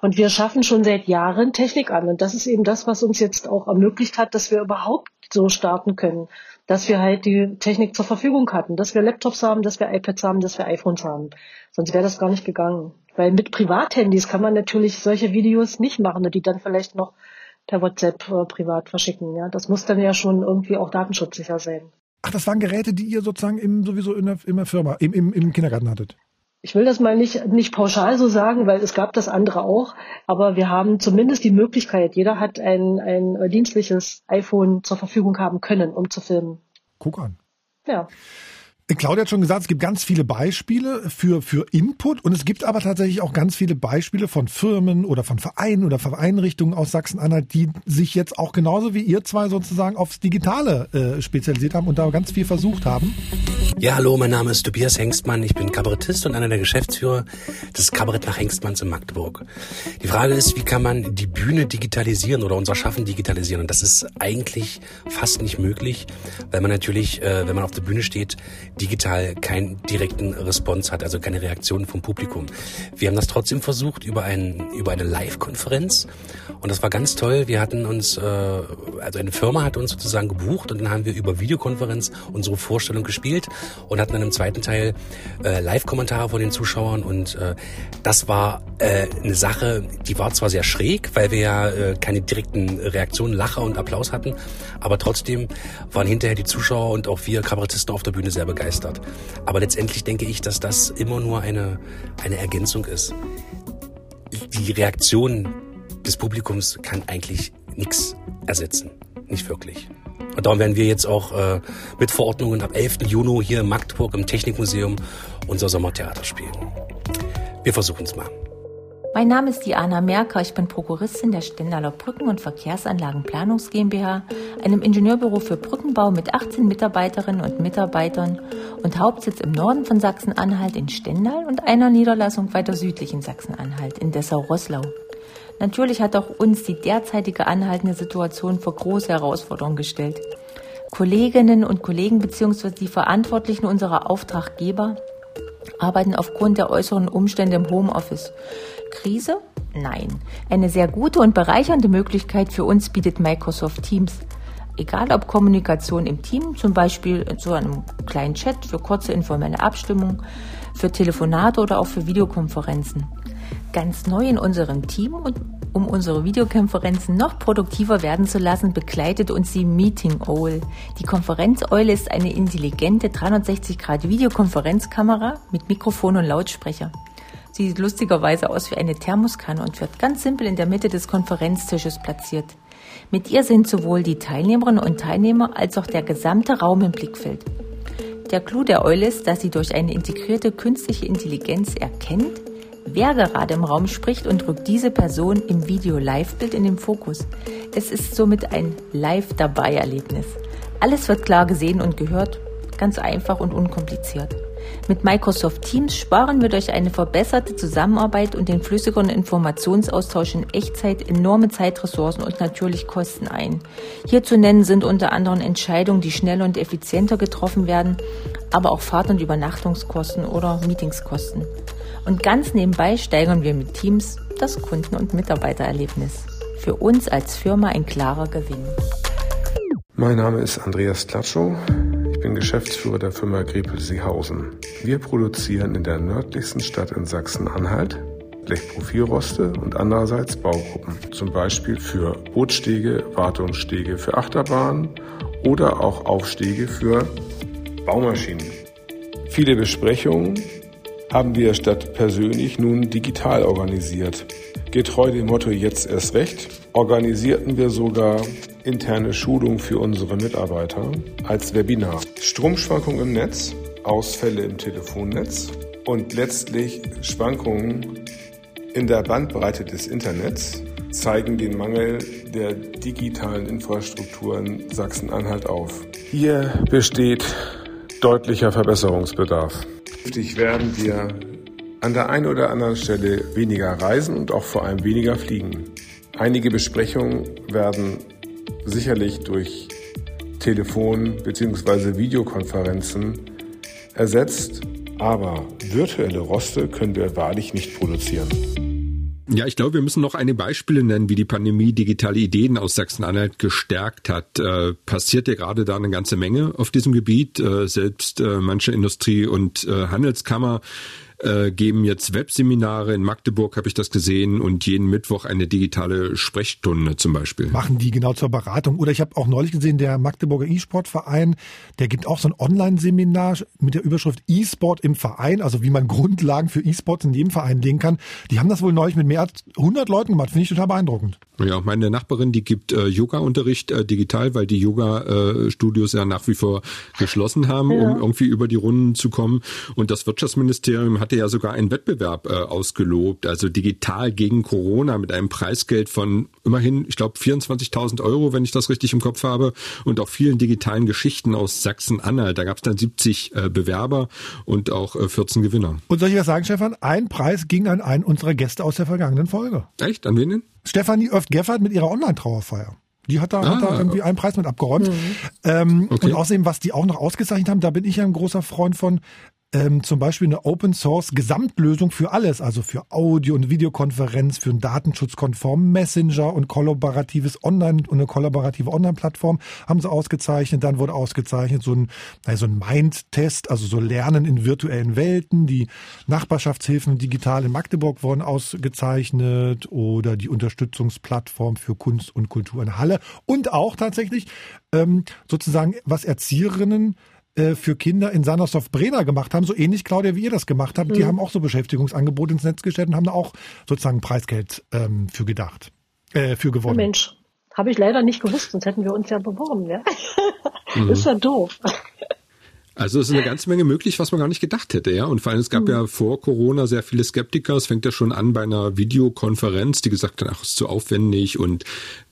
Und wir schaffen schon seit Jahren Technik an. Und das ist eben das, was uns jetzt auch ermöglicht hat, dass wir überhaupt so starten können. Dass wir halt die Technik zur Verfügung hatten, dass wir Laptops haben, dass wir iPads haben, dass wir iPhones haben. Sonst wäre das gar nicht gegangen. Weil mit Privathandys kann man natürlich solche Videos nicht machen, die dann vielleicht noch per WhatsApp äh, privat verschicken. Ja, das muss dann ja schon irgendwie auch datenschutzsicher sein. Ach, das waren Geräte, die ihr sozusagen im, sowieso in der, in der Firma, im, im, im Kindergarten hattet? Ich will das mal nicht, nicht pauschal so sagen, weil es gab das andere auch, aber wir haben zumindest die Möglichkeit, jeder hat ein, ein dienstliches iPhone zur Verfügung haben können, um zu filmen. Guck an. Ja. Claudia hat schon gesagt, es gibt ganz viele Beispiele für, für Input und es gibt aber tatsächlich auch ganz viele Beispiele von Firmen oder von Vereinen oder von Einrichtungen aus Sachsen-Anhalt, die sich jetzt auch genauso wie ihr zwei sozusagen aufs Digitale äh, spezialisiert haben und da ganz viel versucht haben. Ja, hallo, mein Name ist Tobias Hengstmann. Ich bin Kabarettist und einer der Geschäftsführer des Kabarett nach Hengstmanns in Magdeburg. Die Frage ist, wie kann man die Bühne digitalisieren oder unser Schaffen digitalisieren? Und das ist eigentlich fast nicht möglich, weil man natürlich, äh, wenn man auf der Bühne steht, digital keinen direkten Response hat, also keine Reaktion vom Publikum. Wir haben das trotzdem versucht über, ein, über eine Live-Konferenz und das war ganz toll. Wir hatten uns, äh, also eine Firma hat uns sozusagen gebucht und dann haben wir über Videokonferenz unsere Vorstellung gespielt. und hatten dann im zweiten Teil äh, Live-Kommentare von den Zuschauern und äh, das war äh, eine Sache, die war zwar sehr schräg, weil wir ja äh, keine direkten Reaktionen, Lacher und Applaus hatten, aber trotzdem waren hinterher die Zuschauer und auch wir Kabarettisten auf der Bühne sehr begeistert. Aber letztendlich denke ich, dass das immer nur eine, eine Ergänzung ist. Die Reaktion des Publikums kann eigentlich nichts ersetzen. Nicht wirklich. Und darum werden wir jetzt auch äh, mit Verordnungen ab 11. Juni hier in Magdeburg im Technikmuseum unser Sommertheater spielen. Wir versuchen es mal. Mein Name ist Diana Merker. Ich bin Prokuristin der Stendaler Brücken- und Verkehrsanlagenplanungs GmbH, einem Ingenieurbüro für Brückenbau mit 18 Mitarbeiterinnen und Mitarbeitern und Hauptsitz im Norden von Sachsen-Anhalt in Stendal und einer Niederlassung weiter südlich in Sachsen-Anhalt in Dessau-Rosslau. Natürlich hat auch uns die derzeitige anhaltende Situation vor große Herausforderungen gestellt. Kolleginnen und Kollegen bzw. die Verantwortlichen unserer Auftraggeber arbeiten aufgrund der äußeren Umstände im Homeoffice. Krise? Nein. Eine sehr gute und bereichernde Möglichkeit für uns bietet Microsoft Teams. Egal ob Kommunikation im Team, zum Beispiel so einem kleinen Chat für kurze informelle Abstimmung, für Telefonate oder auch für Videokonferenzen. Ganz neu in unserem Team und um unsere Videokonferenzen noch produktiver werden zu lassen, begleitet uns die Meeting Owl. Die Konferenzeule ist eine intelligente 360-Grad-Videokonferenzkamera mit Mikrofon und Lautsprecher. Sie sieht lustigerweise aus wie eine Thermoskanne und wird ganz simpel in der Mitte des Konferenztisches platziert. Mit ihr sind sowohl die Teilnehmerinnen und Teilnehmer als auch der gesamte Raum im Blickfeld. Der Clou der Eule ist, dass sie durch eine integrierte künstliche Intelligenz erkennt, wer gerade im Raum spricht und rückt diese Person im Video-Live-Bild in den Fokus. Es ist somit ein Live-Dabei-Erlebnis. Alles wird klar gesehen und gehört, ganz einfach und unkompliziert. Mit Microsoft Teams sparen wir durch eine verbesserte Zusammenarbeit und den flüssigeren Informationsaustausch in Echtzeit enorme Zeitressourcen und natürlich Kosten ein. Hier zu nennen sind unter anderem Entscheidungen, die schneller und effizienter getroffen werden, aber auch Fahrt- und Übernachtungskosten oder Meetingskosten. Und ganz nebenbei steigern wir mit Teams das Kunden- und Mitarbeitererlebnis. Für uns als Firma ein klarer Gewinn. Mein Name ist Andreas Klatschow. Bin Geschäftsführer der Firma Grepel-Seehausen. Wir produzieren in der nördlichsten Stadt in Sachsen-Anhalt Blechprofilroste und andererseits Baugruppen, zum Beispiel für Bootstege, Wartungsstege für Achterbahnen oder auch Aufstege für Baumaschinen. Viele Besprechungen haben wir statt persönlich nun digital organisiert. Getreu dem Motto jetzt erst recht organisierten wir sogar interne Schulungen für unsere Mitarbeiter als Webinar. Stromschwankungen im Netz, Ausfälle im Telefonnetz und letztlich Schwankungen in der Bandbreite des Internets zeigen den Mangel der digitalen Infrastruktur in Sachsen-Anhalt auf. Hier besteht deutlicher Verbesserungsbedarf. Künftig werden wir an der einen oder anderen Stelle weniger reisen und auch vor allem weniger fliegen. Einige Besprechungen werden sicherlich durch Telefon- bzw. Videokonferenzen ersetzt, aber virtuelle Roste können wir wahrlich nicht produzieren. Ja, ich glaube, wir müssen noch einige Beispiele nennen, wie die Pandemie digitale Ideen aus Sachsen-Anhalt gestärkt hat. Äh, passiert ja gerade da eine ganze Menge auf diesem Gebiet. Äh, selbst äh, manche Industrie- und äh, Handelskammer äh, geben jetzt Webseminare. In Magdeburg habe ich das gesehen und jeden Mittwoch eine digitale Sprechstunde zum Beispiel. Machen die genau zur Beratung. Oder ich habe auch neulich gesehen, der Magdeburger E-Sport-Verein, der gibt auch so ein Online-Seminar mit der Überschrift E-Sport im Verein, also wie man Grundlagen für E-Sports in jedem Verein legen kann. Die haben das wohl neulich mit mehr als 100 Leuten gemacht. Finde ich total beeindruckend. Ja, meine Nachbarin, die gibt äh, Yoga-Unterricht äh, digital, weil die Yoga-Studios ja nach wie vor geschlossen haben, ja. um irgendwie über die Runden zu kommen. Und das Wirtschaftsministerium hatte ja sogar einen Wettbewerb äh, ausgelobt, also digital gegen Corona mit einem Preisgeld von immerhin, ich glaube, 24.000 Euro, wenn ich das richtig im Kopf habe, und auch vielen digitalen Geschichten aus Sachsen-Anhalt. Da gab es dann 70 äh, Bewerber und auch äh, 14 Gewinner. Und soll ich was sagen, Stefan? Ein Preis ging an einen unserer Gäste aus der vergangenen Folge. Echt? An wen denn? Stefanie Öft-Geffert mit ihrer Online-Trauerfeier. Die hat da, ah, hat da irgendwie einen Preis mit abgeräumt. Mhm. Ähm, okay. Und außerdem, was die auch noch ausgezeichnet haben, da bin ich ja ein großer Freund von, ähm, zum Beispiel eine Open Source Gesamtlösung für alles, also für Audio- und Videokonferenz, für einen datenschutzkonformen Messenger und kollaboratives Online und eine kollaborative Online-Plattform haben sie ausgezeichnet. Dann wurde ausgezeichnet so ein, so ein Mind-Test, also so Lernen in virtuellen Welten. Die Nachbarschaftshilfen digital in Magdeburg wurden ausgezeichnet oder die Unterstützungsplattform für Kunst und Kultur in Halle und auch tatsächlich ähm, sozusagen was Erzieherinnen äh, für Kinder in Sandersdorf-Brenner gemacht haben, so ähnlich, Claudia, wie ihr das gemacht habt. Mhm. Die haben auch so Beschäftigungsangebote ins Netz gestellt und haben da auch sozusagen Preisgeld ähm, für gedacht, äh, für gewonnen. Mensch, habe ich leider nicht gewusst, sonst hätten wir uns ja beworben. Ja? Mhm. Ist ja doof. Also es ist eine ganze Menge möglich, was man gar nicht gedacht hätte, ja. Und vor allem, es gab mhm. ja vor Corona sehr viele Skeptiker. Es fängt ja schon an bei einer Videokonferenz, die gesagt haben, ach, ist zu aufwendig und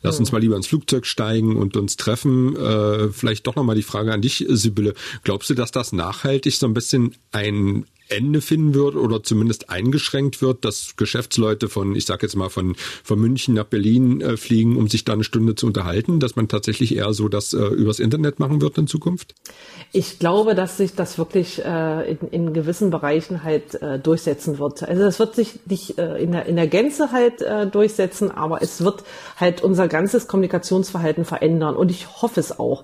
lass uns mal lieber ins Flugzeug steigen und uns treffen. Äh, vielleicht doch nochmal die Frage an dich, Sibylle. Glaubst du, dass das nachhaltig so ein bisschen ein Ende finden wird oder zumindest eingeschränkt wird, dass Geschäftsleute von, ich sage jetzt mal von von München nach Berlin äh, fliegen, um sich da eine Stunde zu unterhalten, dass man tatsächlich eher so das äh, übers Internet machen wird in Zukunft? Ich glaube, dass sich das wirklich äh, in, in gewissen Bereichen halt äh, durchsetzen wird. Also das wird sich nicht äh, in, der, in der Gänze halt äh, durchsetzen, aber es wird halt unser ganzes Kommunikationsverhalten verändern und ich hoffe es auch,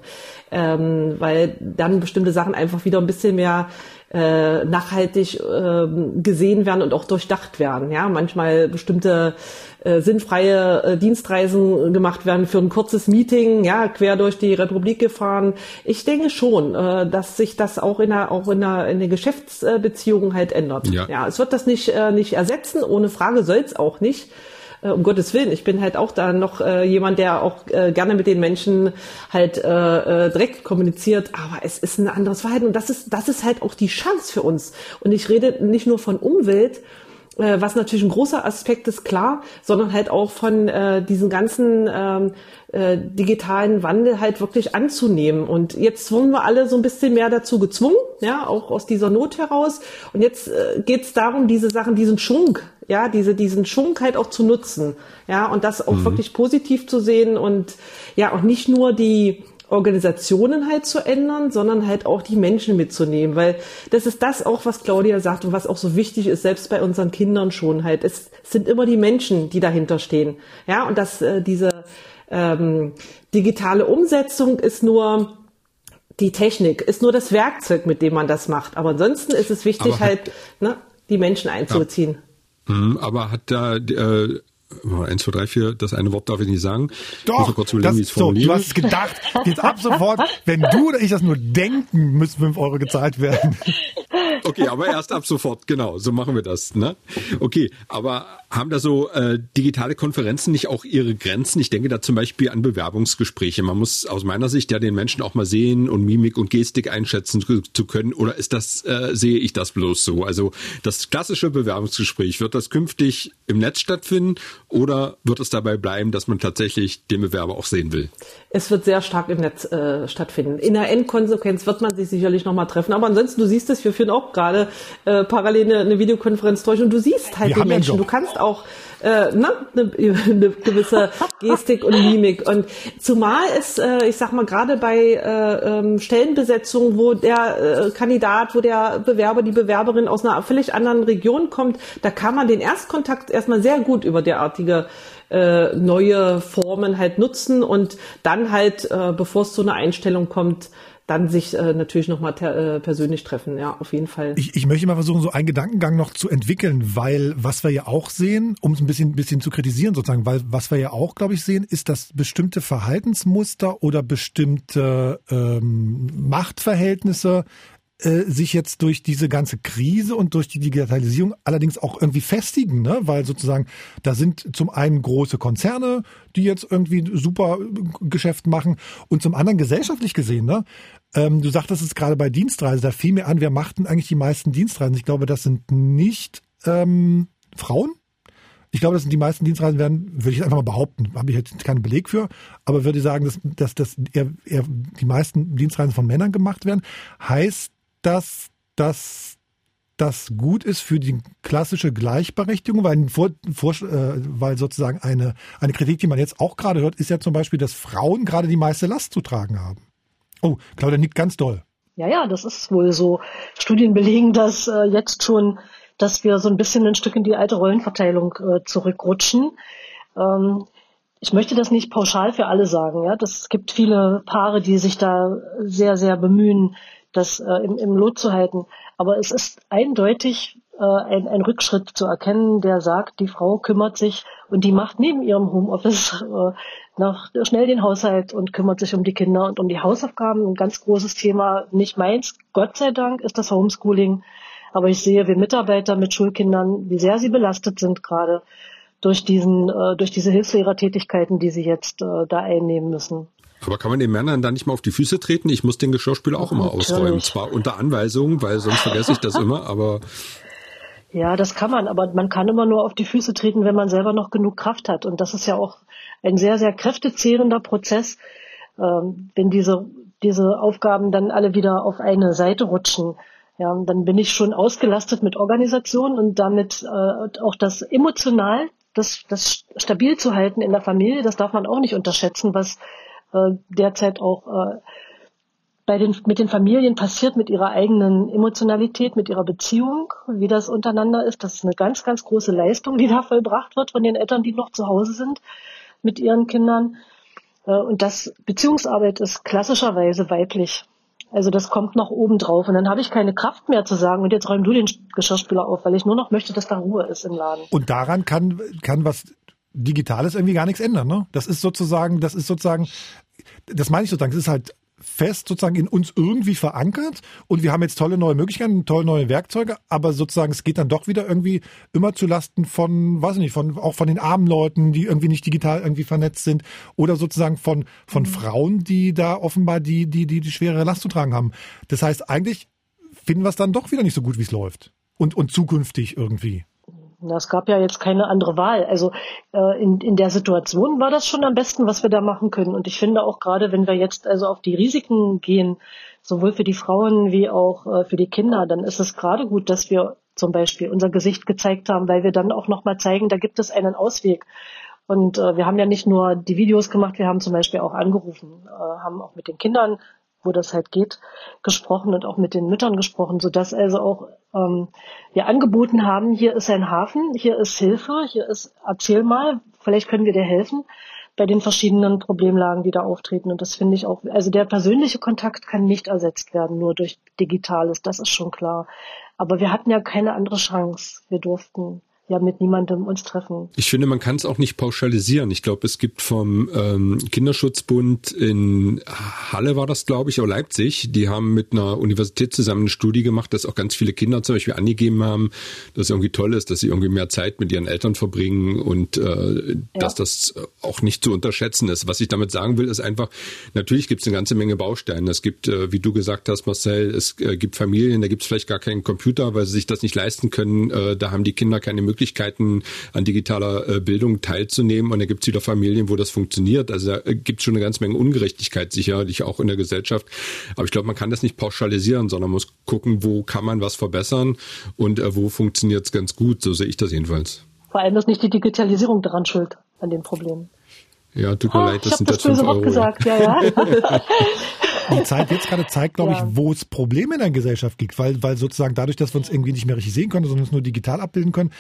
ähm, weil dann bestimmte Sachen einfach wieder ein bisschen mehr äh, nachhaltig äh, gesehen werden und auch durchdacht werden. Ja, manchmal bestimmte äh, sinnfreie äh, Dienstreisen gemacht werden für ein kurzes Meeting, ja, quer durch die Republik gefahren. Ich denke schon, äh, dass sich das auch in der auch in der, in der Geschäftsbeziehung halt ändert. Ja. ja, es wird das nicht äh, nicht ersetzen, ohne Frage soll es auch nicht äh, um Gottes Willen, ich bin halt auch da noch äh, jemand, der auch äh, gerne mit den Menschen halt äh, äh, direkt kommuniziert, aber es ist ein anderes Verhalten und das ist, das ist halt auch die Chance für uns. Und ich rede nicht nur von Umwelt, äh, was natürlich ein großer Aspekt ist, klar, sondern halt auch von äh, diesen ganzen ähm, äh, digitalen Wandel halt wirklich anzunehmen. Und jetzt wurden wir alle so ein bisschen mehr dazu gezwungen, ja, auch aus dieser Not heraus. Und jetzt äh, geht es darum, diese Sachen, diesen Schwung, ja, diese, diesen Schwung halt auch zu nutzen, ja, und das auch mhm. wirklich positiv zu sehen und ja, auch nicht nur die Organisationen halt zu ändern, sondern halt auch die Menschen mitzunehmen, weil das ist das auch, was Claudia sagt und was auch so wichtig ist, selbst bei unseren Kindern schon halt. Es sind immer die Menschen, die dahinter stehen. Ja, und dass äh, diese ähm, digitale Umsetzung ist nur die Technik, ist nur das Werkzeug, mit dem man das macht. Aber ansonsten ist es wichtig, hat, halt ne, die Menschen einzubeziehen. Ja. Mhm, aber hat da äh, Eins, zwei, drei, vier, das eine Wort darf ich nicht sagen. Doch, kurz überlegen, das, so, du hast es gedacht, jetzt ab sofort, wenn du oder ich das nur denken, müssen fünf Euro gezahlt werden. Okay, aber erst ab sofort, genau, so machen wir das. Ne? Okay, aber haben da so äh, digitale Konferenzen nicht auch ihre Grenzen? Ich denke da zum Beispiel an Bewerbungsgespräche. Man muss aus meiner Sicht ja den Menschen auch mal sehen und Mimik und Gestik einschätzen zu, können. Oder ist das, äh, sehe ich das bloß so? Also das klassische Bewerbungsgespräch, wird das künftig im Netz stattfinden oder wird es dabei bleiben, dass man tatsächlich den Bewerber auch sehen will? Es wird sehr stark im Netz äh, stattfinden. In der Endkonsequenz wird man sich sicherlich nochmal treffen. Aber ansonsten, du siehst es, wir führen auch gerade äh, parallel eine, eine Videokonferenz durch und du siehst halt den Menschen. Du kannst auch äh, ne, eine, eine gewisse Gestik und Mimik. Und zumal es, äh, ich sag mal, gerade bei äh, ähm, Stellenbesetzungen, wo der äh, Kandidat, wo der Bewerber, die Bewerberin aus einer völlig anderen Region kommt, da kann man den Erstkontakt erstmal sehr gut über derartige äh, neue Formen halt nutzen und dann halt, äh, bevor es zu einer Einstellung kommt, dann sich äh, natürlich nochmal äh, persönlich treffen, ja, auf jeden Fall. Ich, ich möchte mal versuchen, so einen Gedankengang noch zu entwickeln, weil was wir ja auch sehen, um es ein bisschen, bisschen zu kritisieren sozusagen, weil was wir ja auch, glaube ich, sehen, ist, dass bestimmte Verhaltensmuster oder bestimmte ähm, Machtverhältnisse äh, sich jetzt durch diese ganze Krise und durch die Digitalisierung allerdings auch irgendwie festigen, ne? weil sozusagen da sind zum einen große Konzerne, die jetzt irgendwie super Geschäft machen und zum anderen gesellschaftlich gesehen, ne? Ähm, du sagtest es gerade bei Dienstreisen, da fiel mir an, wer machten eigentlich die meisten Dienstreisen? Ich glaube, das sind nicht ähm, Frauen. Ich glaube, das sind die meisten Dienstreisen werden, würde ich einfach mal behaupten, habe ich jetzt keinen Beleg für, aber würde sagen, dass, dass, dass eher, eher die meisten Dienstreisen von Männern gemacht werden. Heißt dass das das gut ist für die klassische Gleichberechtigung, weil, vor, vor, äh, weil sozusagen eine, eine Kritik, die man jetzt auch gerade hört, ist ja zum Beispiel, dass Frauen gerade die meiste Last zu tragen haben. Oh, Claudia nickt ganz doll. Ja, ja, das ist wohl so. Studien belegen das äh, jetzt schon, dass wir so ein bisschen ein Stück in die alte Rollenverteilung äh, zurückrutschen. Ähm, ich möchte das nicht pauschal für alle sagen. Ja, das gibt viele Paare, die sich da sehr, sehr bemühen, das äh, im, im Lot zu halten. Aber es ist eindeutig äh, ein, ein Rückschritt zu erkennen, der sagt, die Frau kümmert sich und die macht neben ihrem Homeoffice äh, noch schnell den Haushalt und kümmert sich um die Kinder und um die Hausaufgaben. Ein ganz großes Thema, nicht meins, Gott sei Dank, ist das Homeschooling. Aber ich sehe, wie Mitarbeiter mit Schulkindern, wie sehr sie belastet sind gerade durch diesen, äh, durch diese Hilfslehrertätigkeiten, die sie jetzt äh, da einnehmen müssen. Aber kann man den Männern da nicht mal auf die Füße treten? Ich muss den Geschirrspüler auch immer Natürlich. ausräumen. Zwar unter Anweisung, weil sonst vergesse ich das immer, aber. Ja, das kann man, aber man kann immer nur auf die Füße treten, wenn man selber noch genug Kraft hat. Und das ist ja auch ein sehr, sehr kräftezehrender Prozess, ähm, wenn diese, diese Aufgaben dann alle wieder auf eine Seite rutschen. Ja, dann bin ich schon ausgelastet mit Organisation und damit äh, auch das emotional, das, das stabil zu halten in der Familie, das darf man auch nicht unterschätzen, was äh, derzeit auch äh, bei den, mit den Familien passiert, mit ihrer eigenen Emotionalität, mit ihrer Beziehung, wie das untereinander ist. Das ist eine ganz, ganz große Leistung, die da vollbracht wird von den Eltern, die noch zu Hause sind mit ihren Kindern. Äh, und das Beziehungsarbeit ist klassischerweise weiblich. Also das kommt noch oben drauf. Und dann habe ich keine Kraft mehr zu sagen, und jetzt räum du den Geschirrspüler auf, weil ich nur noch möchte, dass da Ruhe ist im Laden. Und daran kann, kann was Digitales irgendwie gar nichts ändern, ne? Das ist sozusagen, das ist sozusagen, das meine ich sozusagen, es ist halt fest sozusagen in uns irgendwie verankert und wir haben jetzt tolle neue Möglichkeiten, tolle neue Werkzeuge, aber sozusagen es geht dann doch wieder irgendwie immer zu Lasten von, weiß ich nicht, von auch von den armen Leuten, die irgendwie nicht digital irgendwie vernetzt sind oder sozusagen von von mhm. Frauen, die da offenbar die die die die schwere Last zu tragen haben. Das heißt eigentlich finden wir es dann doch wieder nicht so gut, wie es läuft und und zukünftig irgendwie. Es gab ja jetzt keine andere Wahl. Also äh, in, in der Situation war das schon am besten, was wir da machen können. Und ich finde auch gerade, wenn wir jetzt also auf die Risiken gehen, sowohl für die Frauen wie auch äh, für die Kinder, dann ist es gerade gut, dass wir zum Beispiel unser Gesicht gezeigt haben, weil wir dann auch nochmal zeigen, da gibt es einen Ausweg. Und äh, wir haben ja nicht nur die Videos gemacht, wir haben zum Beispiel auch angerufen, äh, haben auch mit den Kindern wo das halt geht, gesprochen und auch mit den Müttern gesprochen, so dass also auch ähm, wir angeboten haben, hier ist ein Hafen, hier ist Hilfe, hier ist, erzähl mal, vielleicht können wir dir helfen bei den verschiedenen Problemlagen, die da auftreten. Und das finde ich auch, also der persönliche Kontakt kann nicht ersetzt werden, nur durch Digitales, das ist schon klar. Aber wir hatten ja keine andere Chance. Wir durften ja mit niemandem uns treffen. Ich finde, man kann es auch nicht pauschalisieren. Ich glaube, es gibt vom ähm, Kinderschutzbund in Halle war das, glaube ich, oder Leipzig, die haben mit einer Universität zusammen eine Studie gemacht, dass auch ganz viele Kinder zum Beispiel angegeben haben, dass es irgendwie toll ist, dass sie irgendwie mehr Zeit mit ihren Eltern verbringen und äh, ja. dass das auch nicht zu unterschätzen ist. Was ich damit sagen will, ist einfach, natürlich gibt es eine ganze Menge Bausteine. Es gibt, äh, wie du gesagt hast, Marcel, es äh, gibt Familien, da gibt es vielleicht gar keinen Computer, weil sie sich das nicht leisten können. Äh, da haben die Kinder keine Möglichkeit, Möglichkeiten, an digitaler äh, Bildung teilzunehmen. Und da gibt es wieder Familien, wo das funktioniert. Also da gibt es schon eine ganze Menge Ungerechtigkeit sicherlich auch in der Gesellschaft. Aber ich glaube, man kann das nicht pauschalisieren, sondern muss gucken, wo kann man was verbessern und äh, wo funktioniert es ganz gut. So sehe ich das jedenfalls. Vor allem ist nicht die Digitalisierung daran schuld, an den Problemen. Ja, tut mir oh, leid, das sind das jetzt 5 Euro. Gesagt. Ja, ja. die Zeit jetzt gerade zeigt, glaube ja. ich, wo es Probleme in der Gesellschaft gibt, weil, weil sozusagen dadurch, dass wir uns irgendwie nicht mehr richtig sehen können, sondern es nur digital abbilden können,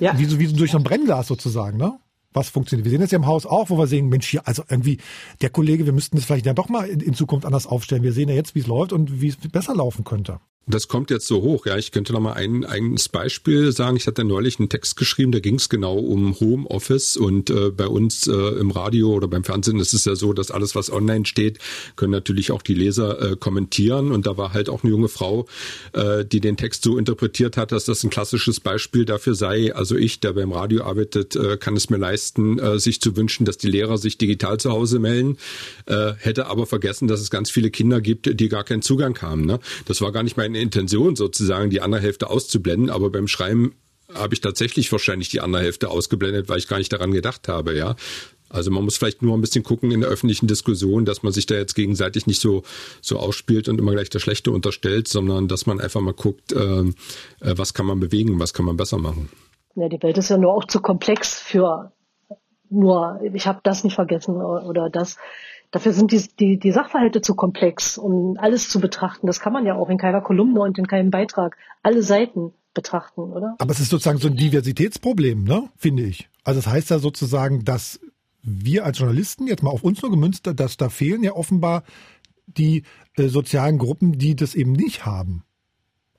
ja. wie, so, wie so durch so ein Brennglas sozusagen, ne? was funktioniert. Wir sehen das ja im Haus auch, wo wir sehen, Mensch, hier, also irgendwie der Kollege, wir müssten das vielleicht ja doch mal in, in Zukunft anders aufstellen. Wir sehen ja jetzt, wie es läuft und wie es besser laufen könnte. Das kommt jetzt so hoch. Ja, ich könnte noch mal ein eigenes Beispiel sagen. Ich hatte neulich einen Text geschrieben, da ging es genau um Homeoffice und äh, bei uns äh, im Radio oder beim Fernsehen ist es ja so, dass alles, was online steht, können natürlich auch die Leser äh, kommentieren. Und da war halt auch eine junge Frau, äh, die den Text so interpretiert hat, dass das ein klassisches Beispiel dafür sei. Also ich, der beim Radio arbeitet, äh, kann es mir leisten, äh, sich zu wünschen, dass die Lehrer sich digital zu Hause melden, äh, hätte aber vergessen, dass es ganz viele Kinder gibt, die gar keinen Zugang haben. Ne? Das war gar nicht mein meine Intention sozusagen, die andere Hälfte auszublenden, aber beim Schreiben habe ich tatsächlich wahrscheinlich die andere Hälfte ausgeblendet, weil ich gar nicht daran gedacht habe, ja. Also man muss vielleicht nur ein bisschen gucken in der öffentlichen Diskussion, dass man sich da jetzt gegenseitig nicht so so ausspielt und immer gleich das Schlechte unterstellt, sondern dass man einfach mal guckt, äh, äh was kann man bewegen, was kann man besser machen. Ja, die Welt ist ja nur auch zu komplex für nur, ich habe das nicht vergessen oder das Dafür sind die, die, die Sachverhalte zu komplex, um alles zu betrachten. Das kann man ja auch in keiner Kolumne und in keinem Beitrag. Alle Seiten betrachten, oder? Aber es ist sozusagen so ein Diversitätsproblem, ne? Finde ich. Also das heißt ja sozusagen, dass wir als Journalisten, jetzt mal auf uns nur gemünzt, dass da fehlen ja offenbar die äh, sozialen Gruppen, die das eben nicht haben.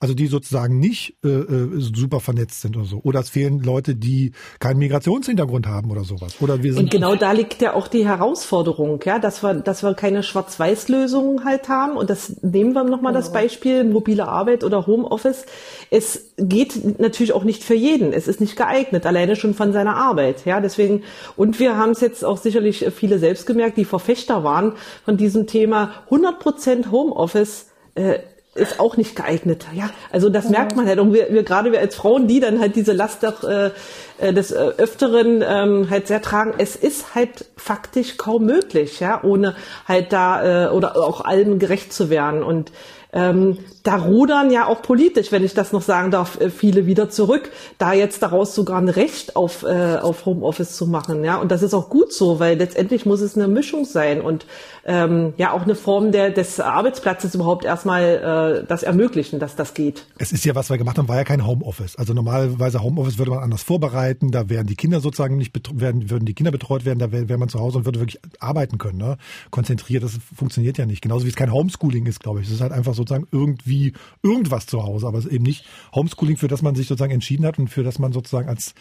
Also die sozusagen nicht äh, äh, super vernetzt sind oder so. Oder es fehlen Leute, die keinen Migrationshintergrund haben oder sowas. Oder wir sind Und genau da liegt ja auch die Herausforderung, ja, dass wir, dass wir keine Schwarz-Weiß-Lösungen halt haben. Und das nehmen wir nochmal das Beispiel mobile Arbeit oder Homeoffice. Es geht natürlich auch nicht für jeden. Es ist nicht geeignet, alleine schon von seiner Arbeit. Ja, deswegen, und wir haben es jetzt auch sicherlich viele selbst gemerkt, die Verfechter waren von diesem Thema 100 Prozent Homeoffice. Äh, ist auch nicht geeignet. Ja, also das merkt man halt. Und wir, wir gerade wir als Frauen, die dann halt diese Last doch, äh, äh, des äh, Öfteren ähm, halt sehr tragen, es ist halt faktisch kaum möglich, ja, ohne halt da äh, oder auch allem gerecht zu werden. Und ähm, da rudern ja auch politisch, wenn ich das noch sagen darf, äh, viele wieder zurück, da jetzt daraus sogar ein Recht auf, äh, auf Homeoffice zu machen. Ja, und das ist auch gut so, weil letztendlich muss es eine Mischung sein und ähm, ja auch eine Form der, des Arbeitsplatzes überhaupt erstmal äh, das ermöglichen, dass das geht. Es ist ja, was wir gemacht haben, war ja kein Homeoffice. Also normalerweise Homeoffice würde man anders vorbereiten, da wären die Kinder sozusagen nicht werden, würden die Kinder betreut werden, da wäre wär man zu Hause und würde wirklich arbeiten können, ne? konzentriert. Das funktioniert ja nicht. Genauso wie es kein Homeschooling ist, glaube ich. Es ist halt einfach sozusagen irgendwie irgendwas zu Hause, aber es ist eben nicht Homeschooling, für das man sich sozusagen entschieden hat und für das man sozusagen als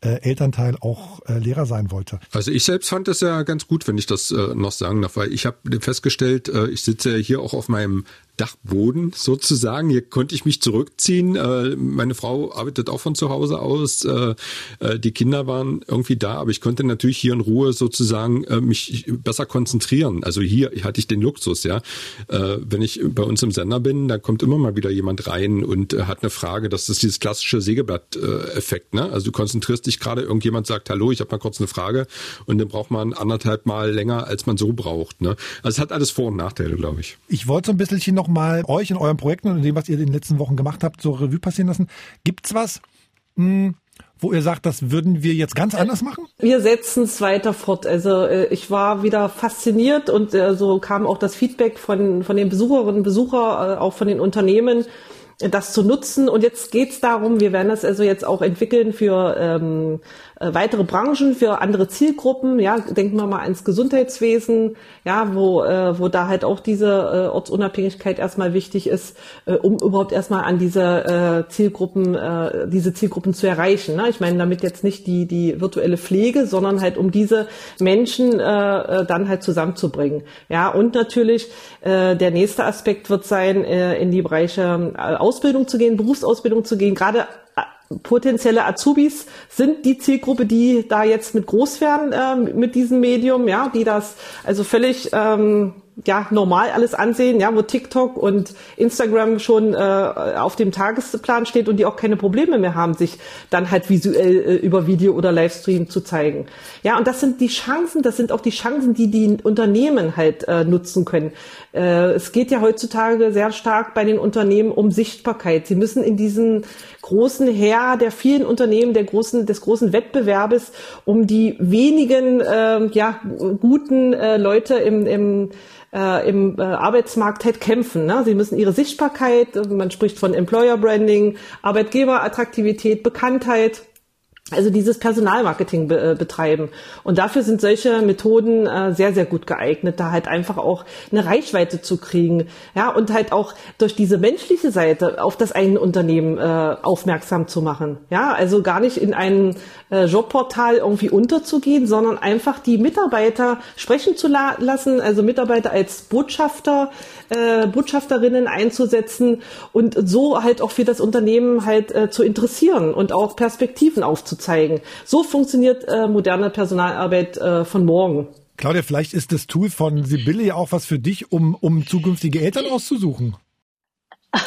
äh, Elternteil auch äh, Lehrer sein wollte. Also ich selbst fand das ja ganz gut, wenn ich das äh, noch sagen darf, weil ich habe festgestellt, äh, ich sitze ja hier auch auf meinem Dachboden sozusagen. Hier konnte ich mich zurückziehen. Äh, meine Frau arbeitet auch von zu Hause aus. Äh, äh, die Kinder waren irgendwie da, aber ich konnte natürlich hier in Ruhe sozusagen mich besser konzentrieren. Also hier hatte ich den Luxus, ja. Wenn ich bei uns im Sender bin, da kommt immer mal wieder jemand rein und hat eine Frage. Das ist dieses klassische Sägeblatt-Effekt. Ne? Also du konzentrierst dich gerade, irgendjemand sagt Hallo, ich habe mal kurz eine Frage und dann braucht man anderthalb Mal länger, als man so braucht. Ne? Also es hat alles Vor- und Nachteile, glaube ich. Ich wollte so ein bisschen noch mal euch in euren Projekten und in dem, was ihr in den letzten Wochen gemacht habt, so Revue passieren lassen. Gibt's was, hm, wo ihr sagt, das würden wir jetzt ganz anders machen? Wir setzen es weiter fort. Also äh, ich war wieder fasziniert und äh, so kam auch das Feedback von, von den Besucherinnen und Besuchern, äh, auch von den Unternehmen, das zu nutzen. Und jetzt geht's darum, wir werden das also jetzt auch entwickeln für ähm, äh, weitere Branchen, für andere Zielgruppen. Ja, denken wir mal ans Gesundheitswesen, ja, wo, äh, wo da halt auch diese äh, Ortsunabhängigkeit erstmal wichtig ist, äh, um überhaupt erstmal an diese äh, Zielgruppen, äh, diese Zielgruppen zu erreichen. Ne? Ich meine damit jetzt nicht die, die virtuelle Pflege, sondern halt um diese Menschen äh, äh dann halt zusammenzubringen. Ja, und natürlich äh, der nächste Aspekt wird sein, äh, in die Bereiche äh, Ausbildung zu gehen, Berufsausbildung zu gehen, gerade potenzielle Azubis sind die Zielgruppe, die da jetzt mit groß werden äh, mit diesem Medium, ja, die das also völlig ähm, ja normal alles ansehen, ja, wo TikTok und Instagram schon äh, auf dem Tagesplan steht und die auch keine Probleme mehr haben, sich dann halt visuell äh, über Video oder Livestream zu zeigen. Ja, und das sind die Chancen, das sind auch die Chancen, die die Unternehmen halt äh, nutzen können. Äh, es geht ja heutzutage sehr stark bei den Unternehmen um Sichtbarkeit. Sie müssen in diesen großen Heer der vielen Unternehmen, der großen, des großen Wettbewerbes um die wenigen äh, ja, guten äh, Leute im, im äh, im äh, Arbeitsmarkt halt kämpfen. Ne? Sie müssen ihre Sichtbarkeit, man spricht von Employer Branding, Arbeitgeberattraktivität, Bekanntheit also dieses Personalmarketing be äh, betreiben. Und dafür sind solche Methoden äh, sehr, sehr gut geeignet, da halt einfach auch eine Reichweite zu kriegen. Ja, und halt auch durch diese menschliche Seite auf das eigene Unternehmen äh, aufmerksam zu machen. Ja, also gar nicht in einem äh, Jobportal irgendwie unterzugehen, sondern einfach die Mitarbeiter sprechen zu la lassen, also Mitarbeiter als Botschafter, äh, Botschafterinnen einzusetzen und so halt auch für das Unternehmen halt äh, zu interessieren und auch Perspektiven aufzuzeigen. So funktioniert äh, moderne Personalarbeit äh, von morgen. Claudia, vielleicht ist das Tool von Sibylle ja auch was für dich, um, um zukünftige Eltern auszusuchen.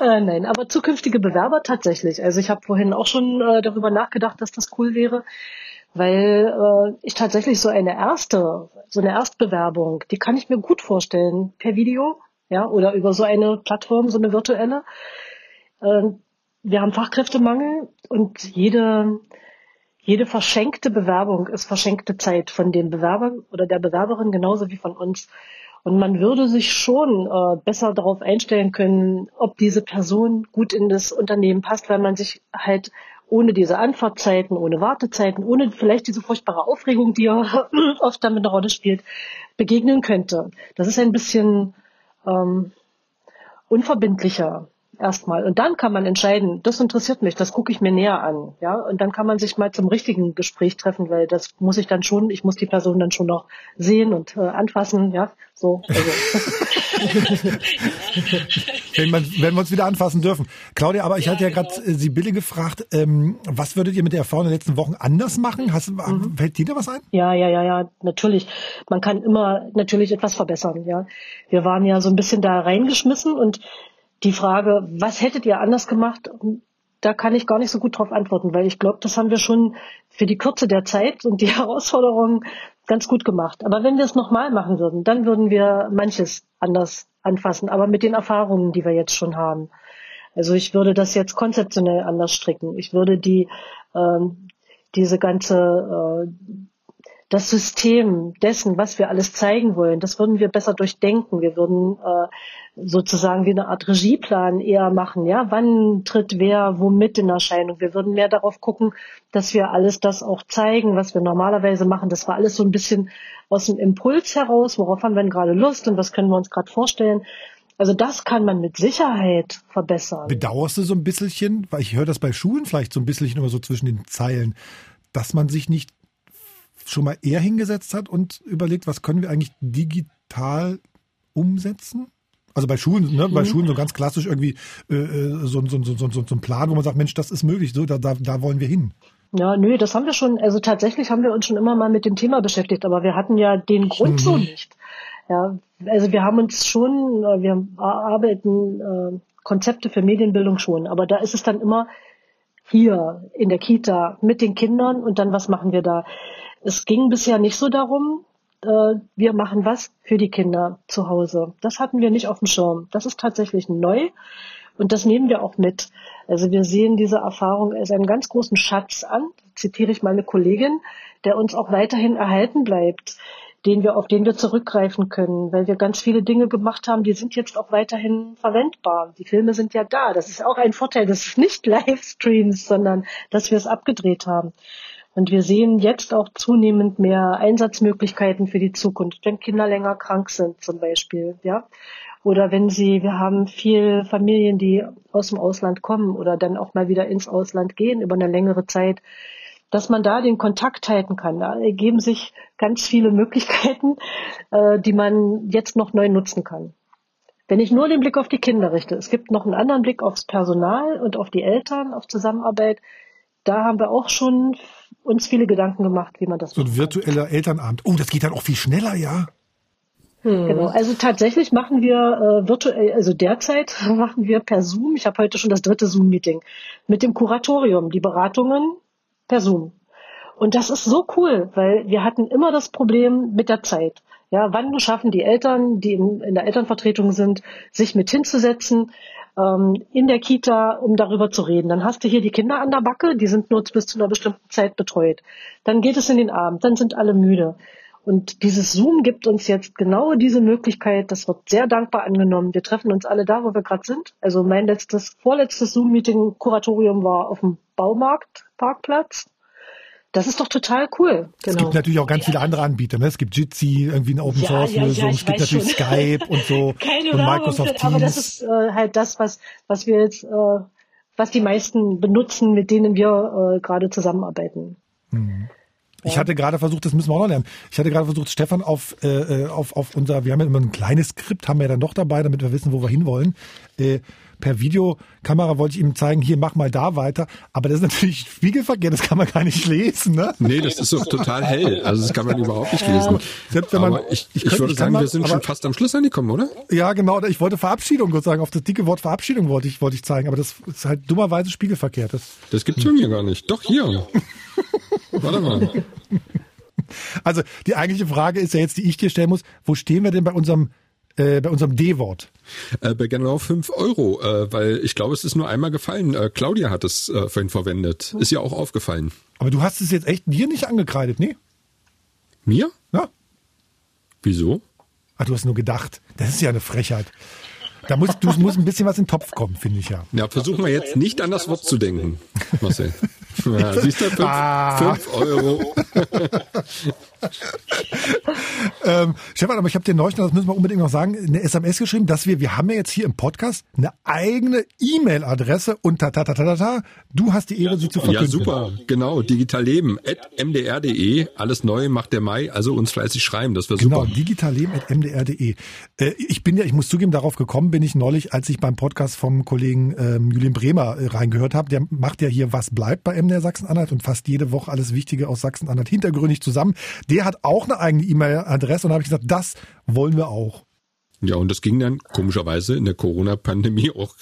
äh, nein, aber zukünftige Bewerber tatsächlich. Also ich habe vorhin auch schon äh, darüber nachgedacht, dass das cool wäre, weil äh, ich tatsächlich so eine erste, so eine Erstbewerbung, die kann ich mir gut vorstellen per Video, ja, oder über so eine Plattform, so eine virtuelle. Äh, wir haben Fachkräftemangel und jede jede verschenkte Bewerbung ist verschenkte Zeit von dem Bewerber oder der Bewerberin genauso wie von uns. Und man würde sich schon äh, besser darauf einstellen können, ob diese Person gut in das Unternehmen passt, weil man sich halt ohne diese Anfahrtzeiten, ohne Wartezeiten, ohne vielleicht diese furchtbare Aufregung, die ja oft damit eine Rolle spielt, begegnen könnte. Das ist ein bisschen ähm, unverbindlicher erstmal. Und dann kann man entscheiden, das interessiert mich, das gucke ich mir näher an. Ja, und dann kann man sich mal zum richtigen Gespräch treffen, weil das muss ich dann schon, ich muss die Person dann schon noch sehen und äh, anfassen. Ja, so. Also. wenn, man, wenn wir uns wieder anfassen dürfen. Claudia, aber ich ja, hatte ja gerade genau. Äh, Sibylle gefragt, ähm, was würdet ihr mit der Erfahrung der letzten Wochen anders machen? Hast, mhm. Fällt dir da was ein? Ja, ja, ja, ja, natürlich. Man kann immer natürlich etwas verbessern. Ja, wir waren ja so ein bisschen da reingeschmissen und die Frage, was hättet ihr anders gemacht, da kann ich gar nicht so gut drauf antworten, weil ich glaube, das haben wir schon für die Kürze der Zeit und die Herausforderungen ganz gut gemacht. Aber wenn wir es nochmal machen würden, dann würden wir manches anders anfassen, aber mit den Erfahrungen, die wir jetzt schon haben. Also ich würde das jetzt konzeptionell anders stricken. Ich würde die ähm, diese ganze äh, das System dessen, was wir alles zeigen wollen, das würden wir besser durchdenken. Wir würden äh, sozusagen wie eine Art Regieplan eher machen. Ja, wann tritt wer womit in Erscheinung? Wir würden mehr darauf gucken, dass wir alles das auch zeigen, was wir normalerweise machen. Das war alles so ein bisschen aus dem Impuls heraus. Worauf haben wir denn gerade Lust und was können wir uns gerade vorstellen? Also das kann man mit Sicherheit verbessern. Bedauerst du so ein bisschen, weil ich höre das bei Schulen vielleicht so ein bisschen immer so zwischen den Zeilen, dass man sich nicht schon mal eher hingesetzt hat und überlegt, was können wir eigentlich digital umsetzen? Also bei Schulen, ne, bei mhm. Schulen so ganz klassisch irgendwie äh, äh so, so, so, so, ein Plan, wo man sagt, Mensch, das ist möglich, so da, da, da wollen wir hin. Ja, nö, das haben wir schon, also tatsächlich haben wir uns schon immer mal mit dem Thema beschäftigt, aber wir hatten ja den Grund mhm. so nicht. Ja, also wir haben uns schon, äh, wir arbeiten äh, Konzepte für Medienbildung schon, aber da ist es dann immer hier in der Kita mit den Kindern und dann was machen wir da? Es ging bisher nicht so darum, äh, wir machen was für die Kinder zu Hause. Das hatten wir nicht auf dem Schirm. Das ist tatsächlich neu und das nehmen wir auch mit. Also wir sehen diese Erfahrung als einen ganz großen Schatz an, zitiere ich meine Kollegin, der uns auch weiterhin erhalten bleibt, den wir, auf den wir zurückgreifen können, weil wir ganz viele Dinge gemacht haben, die sind jetzt auch weiterhin verwendbar. Die Filme sind ja da. Das ist auch ein Vorteil des nicht Livestreams, sondern dass wir es abgedreht haben. Und wir sehen jetzt auch zunehmend mehr Einsatzmöglichkeiten für die Zukunft, wenn Kinder länger krank sind zum Beispiel, ja. Oder wenn sie, wir haben viel Familien, die aus dem Ausland kommen oder dann auch mal wieder ins Ausland gehen über eine längere Zeit, dass man da den Kontakt halten kann. Da ergeben sich ganz viele Möglichkeiten, äh, die man jetzt noch neu nutzen kann. Wenn ich nur den Blick auf die Kinder richte, es gibt noch einen anderen Blick aufs Personal und auf die Eltern, auf Zusammenarbeit. Da haben wir auch schon uns viele Gedanken gemacht, wie man das So ein virtueller Elternabend. Oh, das geht dann auch viel schneller, ja? Hm. Genau, also tatsächlich machen wir äh, virtuell, also derzeit machen wir per Zoom, ich habe heute schon das dritte Zoom-Meeting, mit dem Kuratorium, die Beratungen per Zoom. Und das ist so cool, weil wir hatten immer das Problem mit der Zeit. Ja, wann schaffen die Eltern, die in, in der Elternvertretung sind, sich mit hinzusetzen, ähm, in der Kita, um darüber zu reden. Dann hast du hier die Kinder an der Backe, die sind nur bis zu einer bestimmten Zeit betreut. Dann geht es in den Abend, dann sind alle müde. Und dieses Zoom gibt uns jetzt genau diese Möglichkeit. Das wird sehr dankbar angenommen. Wir treffen uns alle da, wo wir gerade sind. Also mein letztes, vorletztes Zoom-Meeting, Kuratorium war auf dem Baumarktparkplatz. Das ist doch total cool. Genau. Es gibt natürlich auch ganz viele andere Anbieter. Ne? Es gibt Jitsi, irgendwie eine Open Source ja, Lösung. Ja, es gibt natürlich schon. Skype und so Keine und Microsoft Teams. Aber das ist äh, halt das, was was wir jetzt, äh, was die meisten benutzen, mit denen wir äh, gerade zusammenarbeiten. Mhm. Ich hatte gerade versucht, das müssen wir auch noch lernen. Ich hatte gerade versucht, Stefan auf, äh, äh, auf, auf unser, wir haben ja immer ein kleines Skript, haben wir ja dann doch dabei, damit wir wissen, wo wir hinwollen. Äh, per Videokamera wollte ich ihm zeigen, hier mach mal da weiter. Aber das ist natürlich Spiegelverkehr, das kann man gar nicht lesen. Ne? Nee, das ist doch total hell. Also das kann man überhaupt nicht lesen. Selbst wenn man, aber ich, ich, ich würde sagen, wir sind schon fast am Schluss angekommen, oder? Ja, genau. Ich wollte Verabschiedung sozusagen, auf das dicke Wort Verabschiedung wollte ich, wollte ich zeigen. Aber das ist halt dummerweise Spiegelverkehr. Das, das gibt's bei mir gar nicht. Doch, hier. Warte mal. Also die eigentliche Frage ist ja jetzt, die ich dir stellen muss, wo stehen wir denn bei unserem äh, bei unserem D-Wort? Äh, bei genau fünf Euro, äh, weil ich glaube, es ist nur einmal gefallen. Äh, Claudia hat es äh, vorhin verwendet. Ist ja auch aufgefallen. Aber du hast es jetzt echt dir nicht angekreidet, nee? Mir? Ja. Wieso? Ach, du hast nur gedacht. Das ist ja eine Frechheit. Da muss, du muss ein bisschen was in den Topf kommen, finde ich ja. Ja, versuchen wir jetzt nicht an das Wort zu denken, Marcel. Ja, siehst du, fünf, Ah. fünf Euro. Ähm, Stefan, aber ich habe dir neulich, das müssen wir unbedingt noch sagen, eine SMS geschrieben, dass wir, wir haben ja jetzt hier im Podcast eine eigene E-Mail-Adresse und ta, ta, ta, ta, ta, ta, du hast die Ehre, sie zu verkünden. Ja, super, genau. Digital Leben, at mdr.de, alles neu macht der Mai, also uns fleißig schreiben, das wäre Genau, super. digitalleben.mdr.de. Äh, ich bin ja, ich muss zugeben, darauf gekommen bin ich neulich, als ich beim Podcast vom Kollegen ähm, Julian Bremer äh, reingehört habe. Der macht ja hier Was bleibt bei MDR Sachsen-Anhalt und fasst jede Woche alles Wichtige aus Sachsen-Anhalt hintergründig zusammen. Der hat auch eine eigene E-Mail-Adresse und da habe ich gesagt, das wollen wir auch. Ja, und das ging dann komischerweise in der Corona-Pandemie auch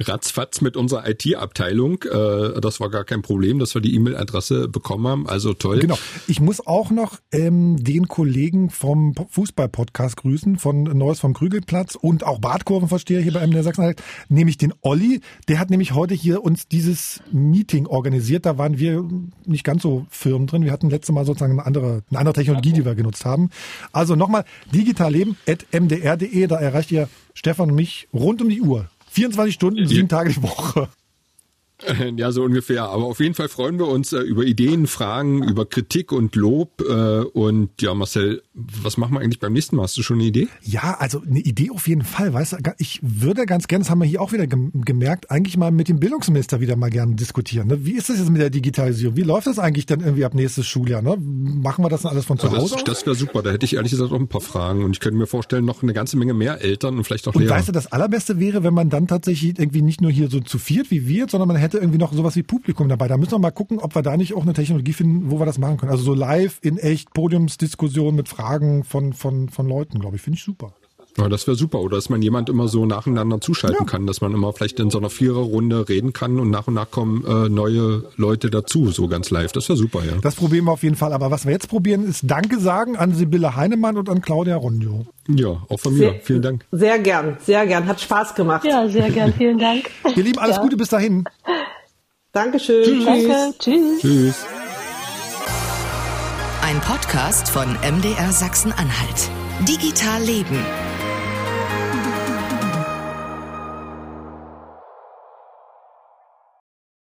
ratzfatz mit unserer IT-Abteilung. Äh, das war gar kein Problem, dass wir die E-Mail-Adresse bekommen haben. Also toll. Genau. Ich muss auch noch ähm, den Kollegen vom Po- Fußball-Podcast grüßen, von Neues vom Krügelplatz und auch Bartkurvenversteher hier bei MDR Sachsen-Anhalt, nämlich den Olli. Der hat nämlich heute hier uns dieses Meeting organisiert. Da waren wir nicht ganz so firm drin. Wir hatten letztes Mal sozusagen eine andere, eine andere Technologie, die wir genutzt haben. Also nochmal, digitalleben.mdr.de, da erreicht ihr Stefan und mich rund um die Uhr. 24 Stunden, sieben Tage die Woche. Ja, so ungefähr. Aber auf jeden Fall freuen wir uns äh, über Ideen, Fragen, über Kritik und Lob. Äh, und ja, Marcel, was machen wir eigentlich beim nächsten Mal? Hast du schon eine Idee? Ja, also eine Idee auf jeden Fall. Weißt du, ich würde ganz gerne, das haben wir hier auch wieder gem- gemerkt, eigentlich mal mit dem Bildungsminister wieder mal gerne diskutieren. Ne? Wie ist das jetzt mit der Digitalisierung? Wie läuft das eigentlich dann irgendwie ab nächstes Schuljahr? Ne? Machen wir das dann alles von zu Also Hause? das aus? das wäre super. Da hätte ich ehrlich gesagt auch ein paar Fragen. Und ich könnte mir vorstellen, noch eine ganze Menge mehr Eltern und vielleicht auch Und Lehrer. weißt du, das Allerbeste wäre, wenn man dann tatsächlich irgendwie nicht nur hier so zu viert wie wir, sondern man hätte irgendwie noch sowas wie Publikum dabei. Da müssen wir mal gucken, ob wir da nicht auch eine Technologie finden, wo wir das machen können. Also so live in echt Podiumsdiskussion mit Fragen von, von, von Leuten, glaube ich. Finde ich super. Ja, das wäre super. Oder dass man jemand immer so nacheinander zuschalten Ja. kann, dass man immer vielleicht in so einer Viererrunde reden kann und nach und nach kommen äh, neue Leute dazu, so ganz live. Das wäre super, ja. Das probieren wir auf jeden Fall. Aber was wir jetzt probieren, ist Danke sagen an Sibylle Heinemann und an Claudia Rondio. Ja, auch von mir. Vielen Dank. Sehr gern, sehr gern. Hat Spaß gemacht. Ja, sehr gern. Vielen Dank. Ihr Lieben, alles Ja. Gute bis dahin. Dankeschön. Danke. Tschüss. Tschüss. Ein Podcast von MDR Sachsen-Anhalt. Digital Leben.